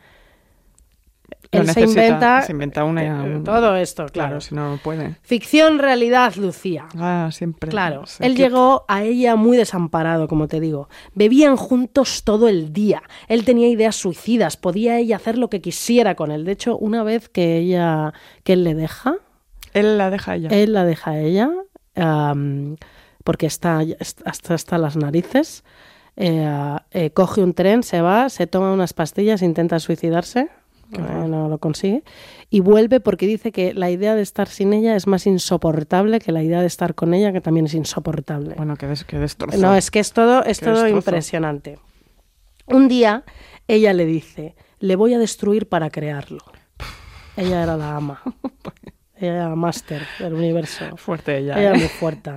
Él se inventa, se inventa una- eh, un- todo esto, Claro, claro. si no, puede. Ficción, realidad, Lucía. Ah, siempre. Claro, él que- llegó a ella muy desamparado, como te digo. Bebían juntos todo el día. Él tenía ideas suicidas, podía ella hacer lo que quisiera con él. De hecho, una vez que ella, que él le deja, Él la deja a ella. él la deja a ella, porque está hasta, hasta las narices, eh, eh, coge un tren, se va, se toma unas pastillas, intenta suicidarse. No lo consigue y vuelve porque dice que la idea de estar sin ella es más insoportable que la idea de estar con ella que también es insoportable Bueno, que, des, que destrozo. no, es que es todo, es todo destrozo. impresionante. Un día ella le dice, le voy a destruir para crearlo. Ella era la ama. Ella era la máster del universo. Fuerte ella. Ella era ¿eh? muy fuerte.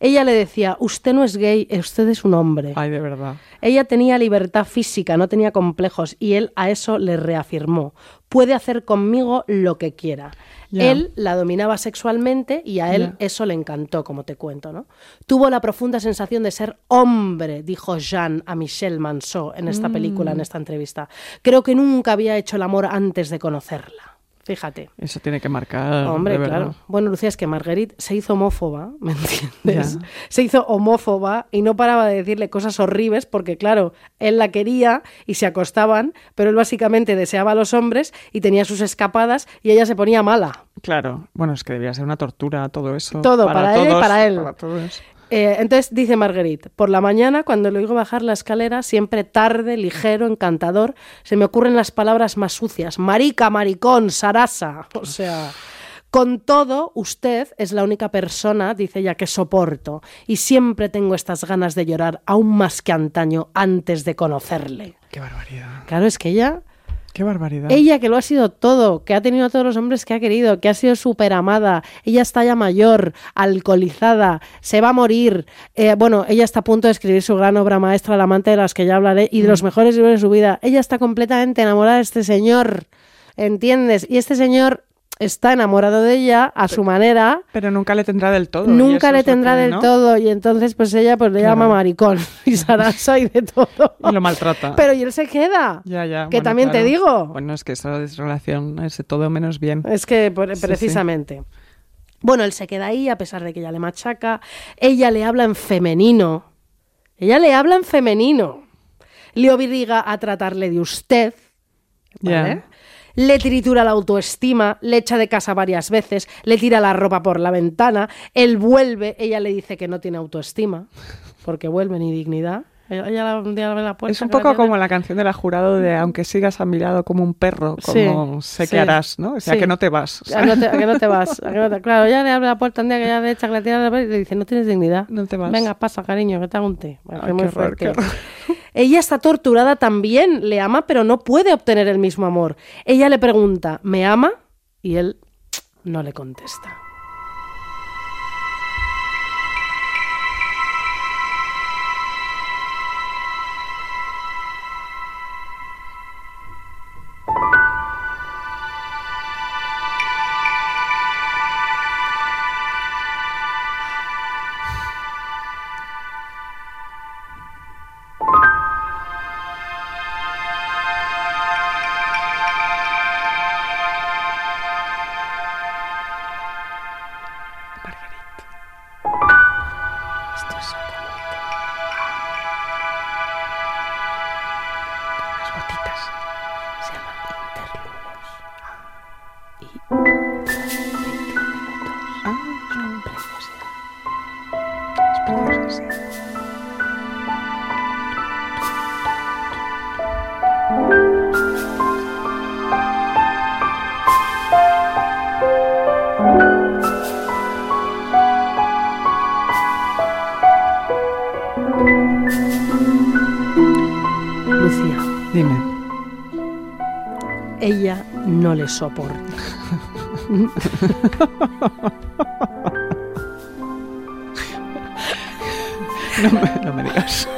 Ella le decía, usted no es gay, usted es un hombre. Ay, de verdad. Ella tenía libertad física, no tenía complejos, y él a eso le reafirmó. Puede hacer conmigo lo que quiera. Él la dominaba sexualmente y a él eso le encantó, como te cuento, ¿no? Tuvo la profunda sensación de ser hombre, dijo Jean a Michel Manceau en esta película, Mm. en esta entrevista. Creo que nunca había hecho el amor antes de conocerla. Fíjate. Eso tiene que marcar. Hombre, claro. Bueno, Lucía, es que Marguerite se hizo homófoba, ¿me entiendes? Ya. Se hizo homófoba y no paraba de decirle cosas horribles porque, claro, él la quería y se acostaban, pero él básicamente deseaba a los hombres y tenía sus escapadas y ella se ponía mala. Claro. Bueno, es que debía ser una tortura todo eso. Todo, para ella y todos, para él. para todos. Eh, entonces dice Marguerite, por la mañana cuando le oigo bajar la escalera, siempre tarde, ligero, encantador, se me ocurren las palabras más sucias, marica, maricón, sarasa, o sea... Con todo, usted es la única persona, dice ella, que soporto, y siempre tengo estas ganas de llorar, aún más que antaño, antes de conocerle. Qué barbaridad. Claro, es que ella Qué barbaridad. Ella que lo ha sido todo, que ha tenido a todos los hombres que ha querido, que ha sido súper amada, ella está ya mayor, alcoholizada, se va a morir. Eh, bueno, ella está a punto de escribir su gran obra maestra, La amante de las que ya hablaré, y de Mm. los mejores libros de su vida. Ella está completamente enamorada de este señor, ¿entiendes? Y este señor está enamorado de ella a su manera. Pero nunca le tendrá del todo. Nunca le es tendrá del ¿no? todo y entonces pues ella pues le Claro. llama maricón y Sarasa y de todo. Y lo maltrata. Pero y él se queda. ya, ya. que bueno, también te digo. Bueno, es que esa relación es de todo menos bien. Es que por- Sí, precisamente. Bueno, él se queda ahí a pesar de que ella le machaca. Ella le habla en femenino. Ella le habla en femenino. Le obliga a tratarle de usted. ¿vale? Le tritura la autoestima, le echa de casa varias veces, le tira la ropa por la ventana, él vuelve, ella le dice que no tiene autoestima, porque vuelve ni dignidad. Ella ella la- abre la puerta, Es un la poco como la canción de la jurado de aunque sigas a mi lado como un perro, Sí, como sé sí, que harás, ¿no? O sea, sí. que no te vas. o ¿A sea, que no te, a que no te vas? ¿A que no te- Claro, ella le abre la puerta un día que ella le echa que le tira la puerta y le dice, no tienes dignidad. No te vas. Venga, pasa, cariño, que te hago un té. Ay, muy horror, fuerte. Ella está torturada también, le ama, pero no puede obtener el mismo amor. Ella le pregunta, ¿me ama? Y él no le contesta. Soporta. No me, no me digas.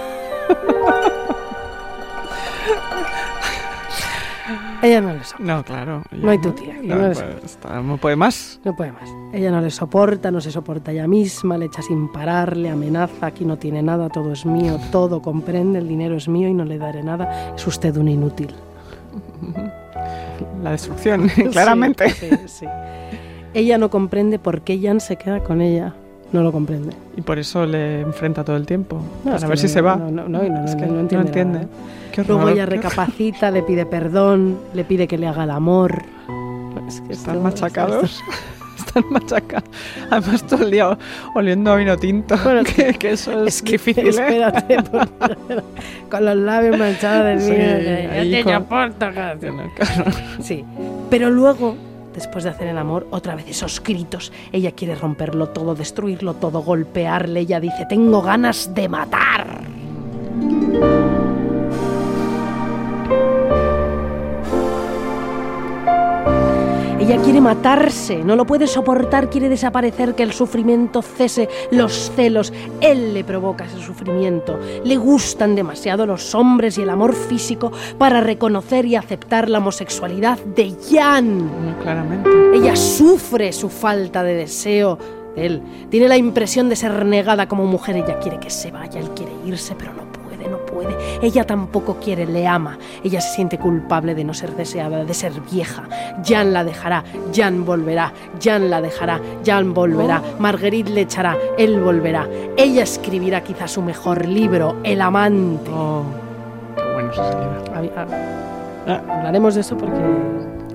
Ella no le soporta. No, claro. No hay tu tía, No, no es- pues, está- no puede más. No puede más. Ella no le soporta, no se soporta ella misma, le echa sin parar, le amenaza, aquí no tiene nada, todo es mío, todo comprende, el dinero es mío y no le daré nada, es usted un inútil. La destrucción, claramente. Sí, sí. Ella no comprende por qué Jan se queda con ella. No lo comprende. Y por eso le enfrenta todo el tiempo. No, para ver si no- se va. No, no, no, no, Es que no entiende. nada. Qué Luego ella recapacita, le pide perdón, le pide que le haga el amor. Es que Están esto- machacados. Están. Además, todo el día oliendo a vino tinto. Bueno, que, que eso es, Es que difícil, ¿eh? espérate, porque- con los labios manchados del Sí, vino. que ya te con-. Claro. Sí, pero luego, después de hacer el amor, otra vez esos gritos. Ella quiere romperlo todo, destruirlo todo, golpearle. Ella dice, tengo ganas de matar. Ella quiere matarse, no lo puede soportar, quiere desaparecer, que el sufrimiento cese, los celos. Él le provoca ese sufrimiento. Le gustan demasiado los hombres y el amor físico para reconocer y aceptar la homosexualidad de Jan. Claramente. Ella sufre su falta de deseo de él. Tiene la impresión de ser negada como mujer. Ella quiere que se vaya, él quiere irse, pero no puede, no puede. Ella tampoco quiere, le ama. Ella se siente culpable de no ser deseada, de ser vieja. Jan la dejará, Jan volverá, Jan la dejará, Jan volverá. Marguerite le echará, él volverá. Ella escribirá quizá su mejor libro, El amante. Oh, qué bueno es ese libro. Hab- hab- Hablaremos de eso porque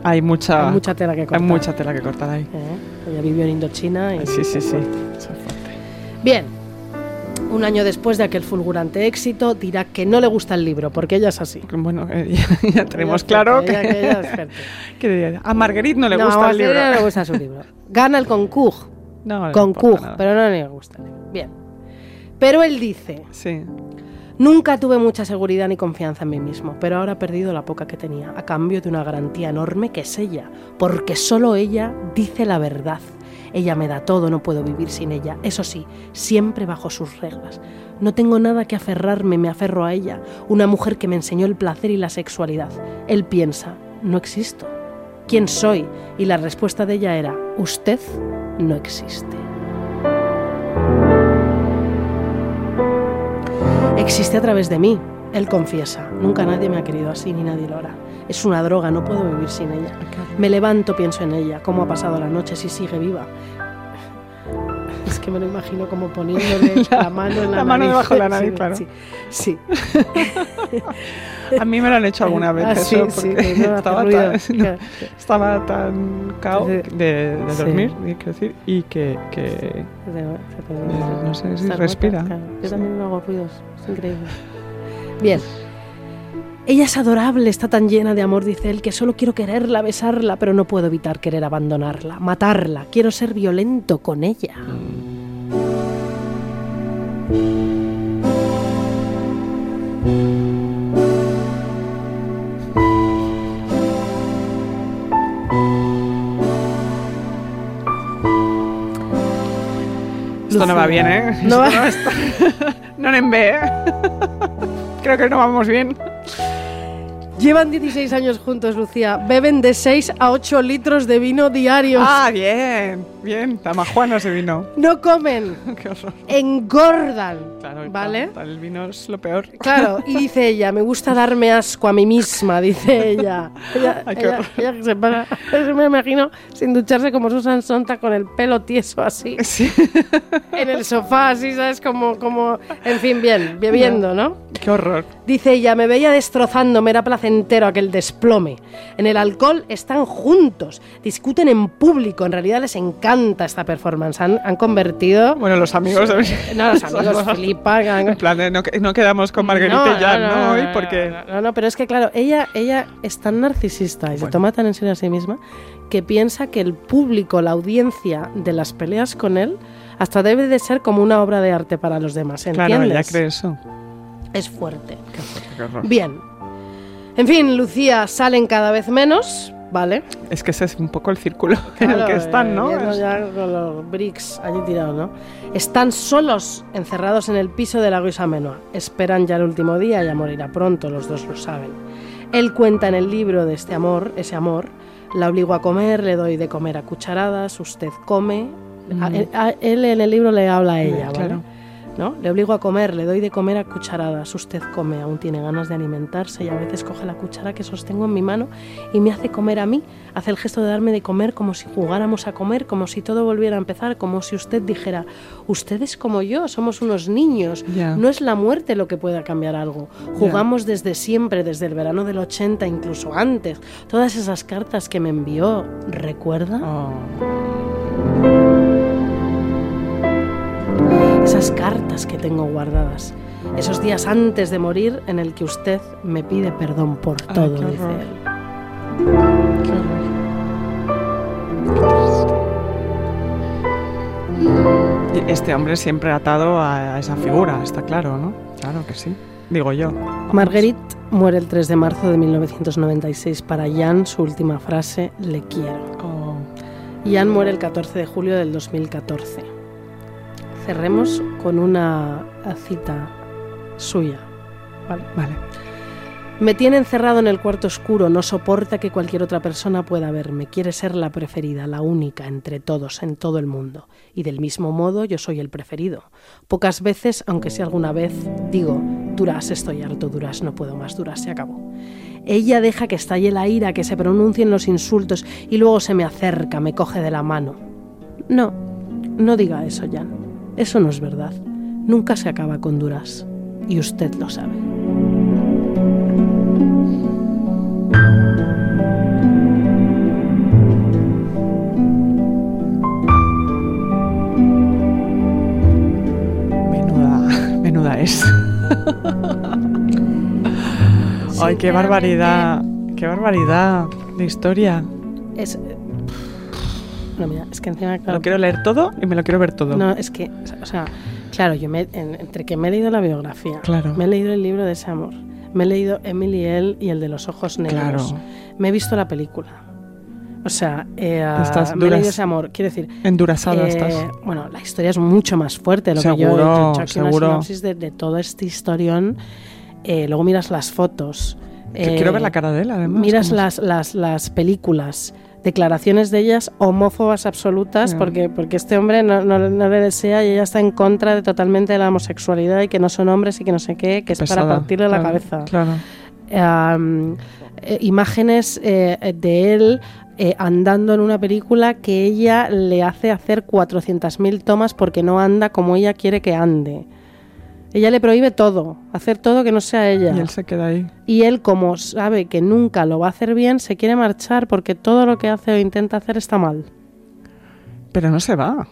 Hay mucha, hay mucha tela que cortar. hay mucha tela que cortar ahí. ¿eh? Ella vivió en Indochina y Sí, sí, sí. Bien, un año después de aquel fulgurante éxito, dirá que no le gusta el libro, porque ella es así. Bueno, eh, ya, ya tenemos Ella claro que, ella- que ella es fuerte. que diría, a Marguerite no le No, gusta el libro. no le gusta su libro. Gana el concours, No, nada. pero no le gusta el libro. Bien. Pero él dice, Sí. Nunca tuve mucha seguridad ni confianza en mí mismo, pero ahora he perdido la poca que tenía, a cambio de una garantía enorme que es ella, porque solo ella dice la verdad. Ella me da todo, no puedo vivir sin ella. Eso sí, siempre bajo sus reglas. No tengo nada que aferrarme, me aferro a ella, una mujer que me enseñó el placer y la sexualidad. Él piensa, no existo. ¿Quién soy? Y la respuesta de ella era, usted no existe. Existe a través de mí, él confiesa. Nunca nadie me ha querido así ni nadie lo hará. Es una droga, no puedo vivir sin ella. Me levanto, pienso en ella, cómo ha pasado la noche, si sigue viva. Es que me lo imagino como poniéndole la, mano en la, La mano nariz. debajo de la nariz, Sí, claro. Sí, sí. A mí me lo han hecho alguna vez Ah, eso, sí, porque no estaba, ruido. tan, no, Claro. estaba tan cao de, dormir, quiero decir, y que, que no sé si respira. claro. Yo también no hago ruidos, es increíble. Bien. Ella es adorable, está tan llena de amor, dice él, que solo quiero quererla, besarla, pero no puedo evitar querer abandonarla, matarla. Quiero ser violento con ella. esto no va bien, ¿eh? No está- no en B, ¿eh? Creo que no vamos bien. Llevan 16 años juntos, Lucía. Beben de 6 a 8 litros de vino diarios. Ah, bien, bien. Tamajuana se vino. No comen, Qué horror. engordan. Claro, ¿Vale? El vino es lo peor. Claro, y dice ella, me gusta darme asco a mí misma, dice ella. Ella, Ay, qué ella- ella que se para, yo me imagino sin ducharse como Susan Sontag con el pelo tieso así, Sí. en el sofá, así, ¿sabes? Como, como, en fin, bien, bebiendo, ¿no? Qué horror. Dice ella, me veía destrozándome, era placentero aquel desplome. En el alcohol están juntos, discuten en público, en realidad les encanta esta performance, han, han convertido... Bueno, los amigos. No, los amigos flipan. han- En plan, no, que- no quedamos con Margarita y ya, ¿no? Hoy porque. No, no, no, pero es que claro, ella, ella es tan narcisista y se toma tan en serio a sí misma que piensa que el público, la audiencia de las peleas con él, hasta debe de ser como una obra de arte para los demás, Claro, ¿entiendes? ella cree eso. Es fuerte. Qué fuerte, qué horror. Bien. En fin, Lucía, salen cada vez menos, ¿vale? Es que ese es un poco el círculo en el que están, ¿no? ya con los bricks allí tirados, ¿no? Están solos, encerrados en el piso de la Guisa Menor. Esperan ya el último día, ya morirá pronto, los dos lo saben. Él cuenta en el libro de este amor, ese amor, la obligo a comer, le doy de comer a cucharadas, usted come. A- a- él en el libro le habla a ella, ¿vale? claro. ¿No? Le obligo a comer, le doy de comer a cucharadas. Usted come, aún tiene ganas de alimentarse y a veces coge la cuchara que sostengo en mi mano y me hace comer a mí. Hace el gesto de darme de comer como si jugáramos a comer, como si todo volviera a empezar, como si usted dijera, usted es como yo, somos unos niños. No es la muerte lo que pueda cambiar algo. Jugamos desde siempre, desde el verano del 80, incluso antes. Todas esas cartas que me envió, ¿recuerda? Oh, esas cartas que tengo guardadas, esos días antes de morir en el que usted me pide perdón por Ay, todo, qué dice horror. él. qué horror. Este hombre siempre atado a esa figura, está claro, ¿no? Claro que sí. Digo yo. Marguerite muere el 3 de marzo de 1996. Para Jan, su última frase, le quiero. Oh, Jan muere el 14 de julio del 2014. Cerremos con una cita suya. ¿vale? vale. Me tiene encerrado en el cuarto oscuro, no soporta que cualquier otra persona pueda verme, quiere ser la preferida, la única entre todos, en todo el mundo. Y del mismo modo yo soy el preferido. Pocas veces, aunque sea alguna vez, digo, Duras, estoy harto, Duras, no puedo más, Duras, se acabó. Ella deja que estalle la ira, que se pronuncien los insultos y luego se me acerca, me coge de la mano. No, no diga eso, Jan. Eso no es verdad. Nunca se acaba con Duras. Y usted lo sabe. Menuda, menuda es. Ay, qué barbaridad. Qué barbaridad de historia. Es. No, mira, es que encima, claro. Lo quiero leer todo y me lo quiero ver todo. No, es que, o sea, Claro, yo me, en- entre que me he leído la biografía, Claro. me he leído el libro de ese amor, me he leído Emily él y el de los ojos negros, Claro. me he visto la película. O sea, eh, Estás me he leído duras- ese amor. Quiero decir, Endurasada eh, estás. bueno, la historia es mucho más fuerte de lo que yo Seguro, he hecho una seguro. sinopsis de, de todo este historión. Eh, luego miras las fotos. Eh, Quiero ver la cara de él, además. miras las, las, las películas, declaraciones de ellas homófobas absolutas, porque, porque este hombre no, no- no le desea y ella está en contra de totalmente de la homosexualidad y que no son hombres y que no sé qué, que es para partirle la cabeza. Claro. Eh, imágenes eh, de él eh, andando en una película que ella le hace hacer 400.000 tomas porque no anda como ella quiere que ande. Ella le prohíbe todo, hacer todo que no sea ella. Y él se queda ahí. Y él, como sabe que nunca lo va a hacer bien, se quiere marchar porque todo lo que hace o intenta hacer está mal. Pero no se va.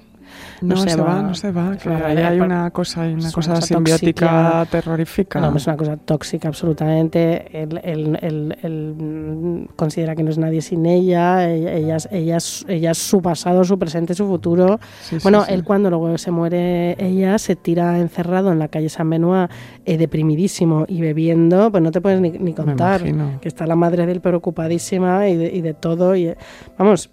No, se, va, no se va. Que ahí hay una cosa, hay una cosa cosa simbiótica tóxica. terrorífica. No, es una cosa tóxica absolutamente. Él, él- él- él, considera que no es nadie sin ella. Ella, ella ella es- su pasado, su presente, su futuro. Sí, bueno, sí. él cuando luego se muere ella, se tira encerrado en la calle San Benoit, eh, deprimidísimo y bebiendo, pues no te puedes ni, ni contar. Que está la madre de él preocupadísima y de, y de todo. Y, vamos,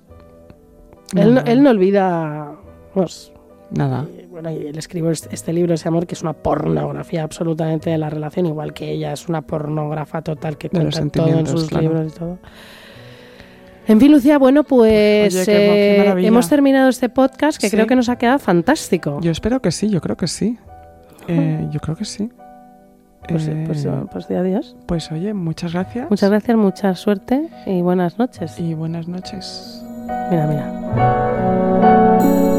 él, no- él no olvida... vamos, Nada. y, bueno, y él escribió este, libro, ese amor, que es una pornografía absolutamente de la relación, igual que ella es una pornógrafa total que cuenta todo en sus claro. libros y todo. En fin, Lucía, bueno, pues Oye, qué- qué eh, hemos terminado este podcast que Sí. creo que nos ha quedado fantástico. Yo espero que sí, yo creo que sí. Eh, yo creo que sí. pues, Eh, pues, pues di adiós. pues oye, muchas gracias. Muchas gracias, mucha suerte y buenas noches. Y buenas noches. Mira, mira.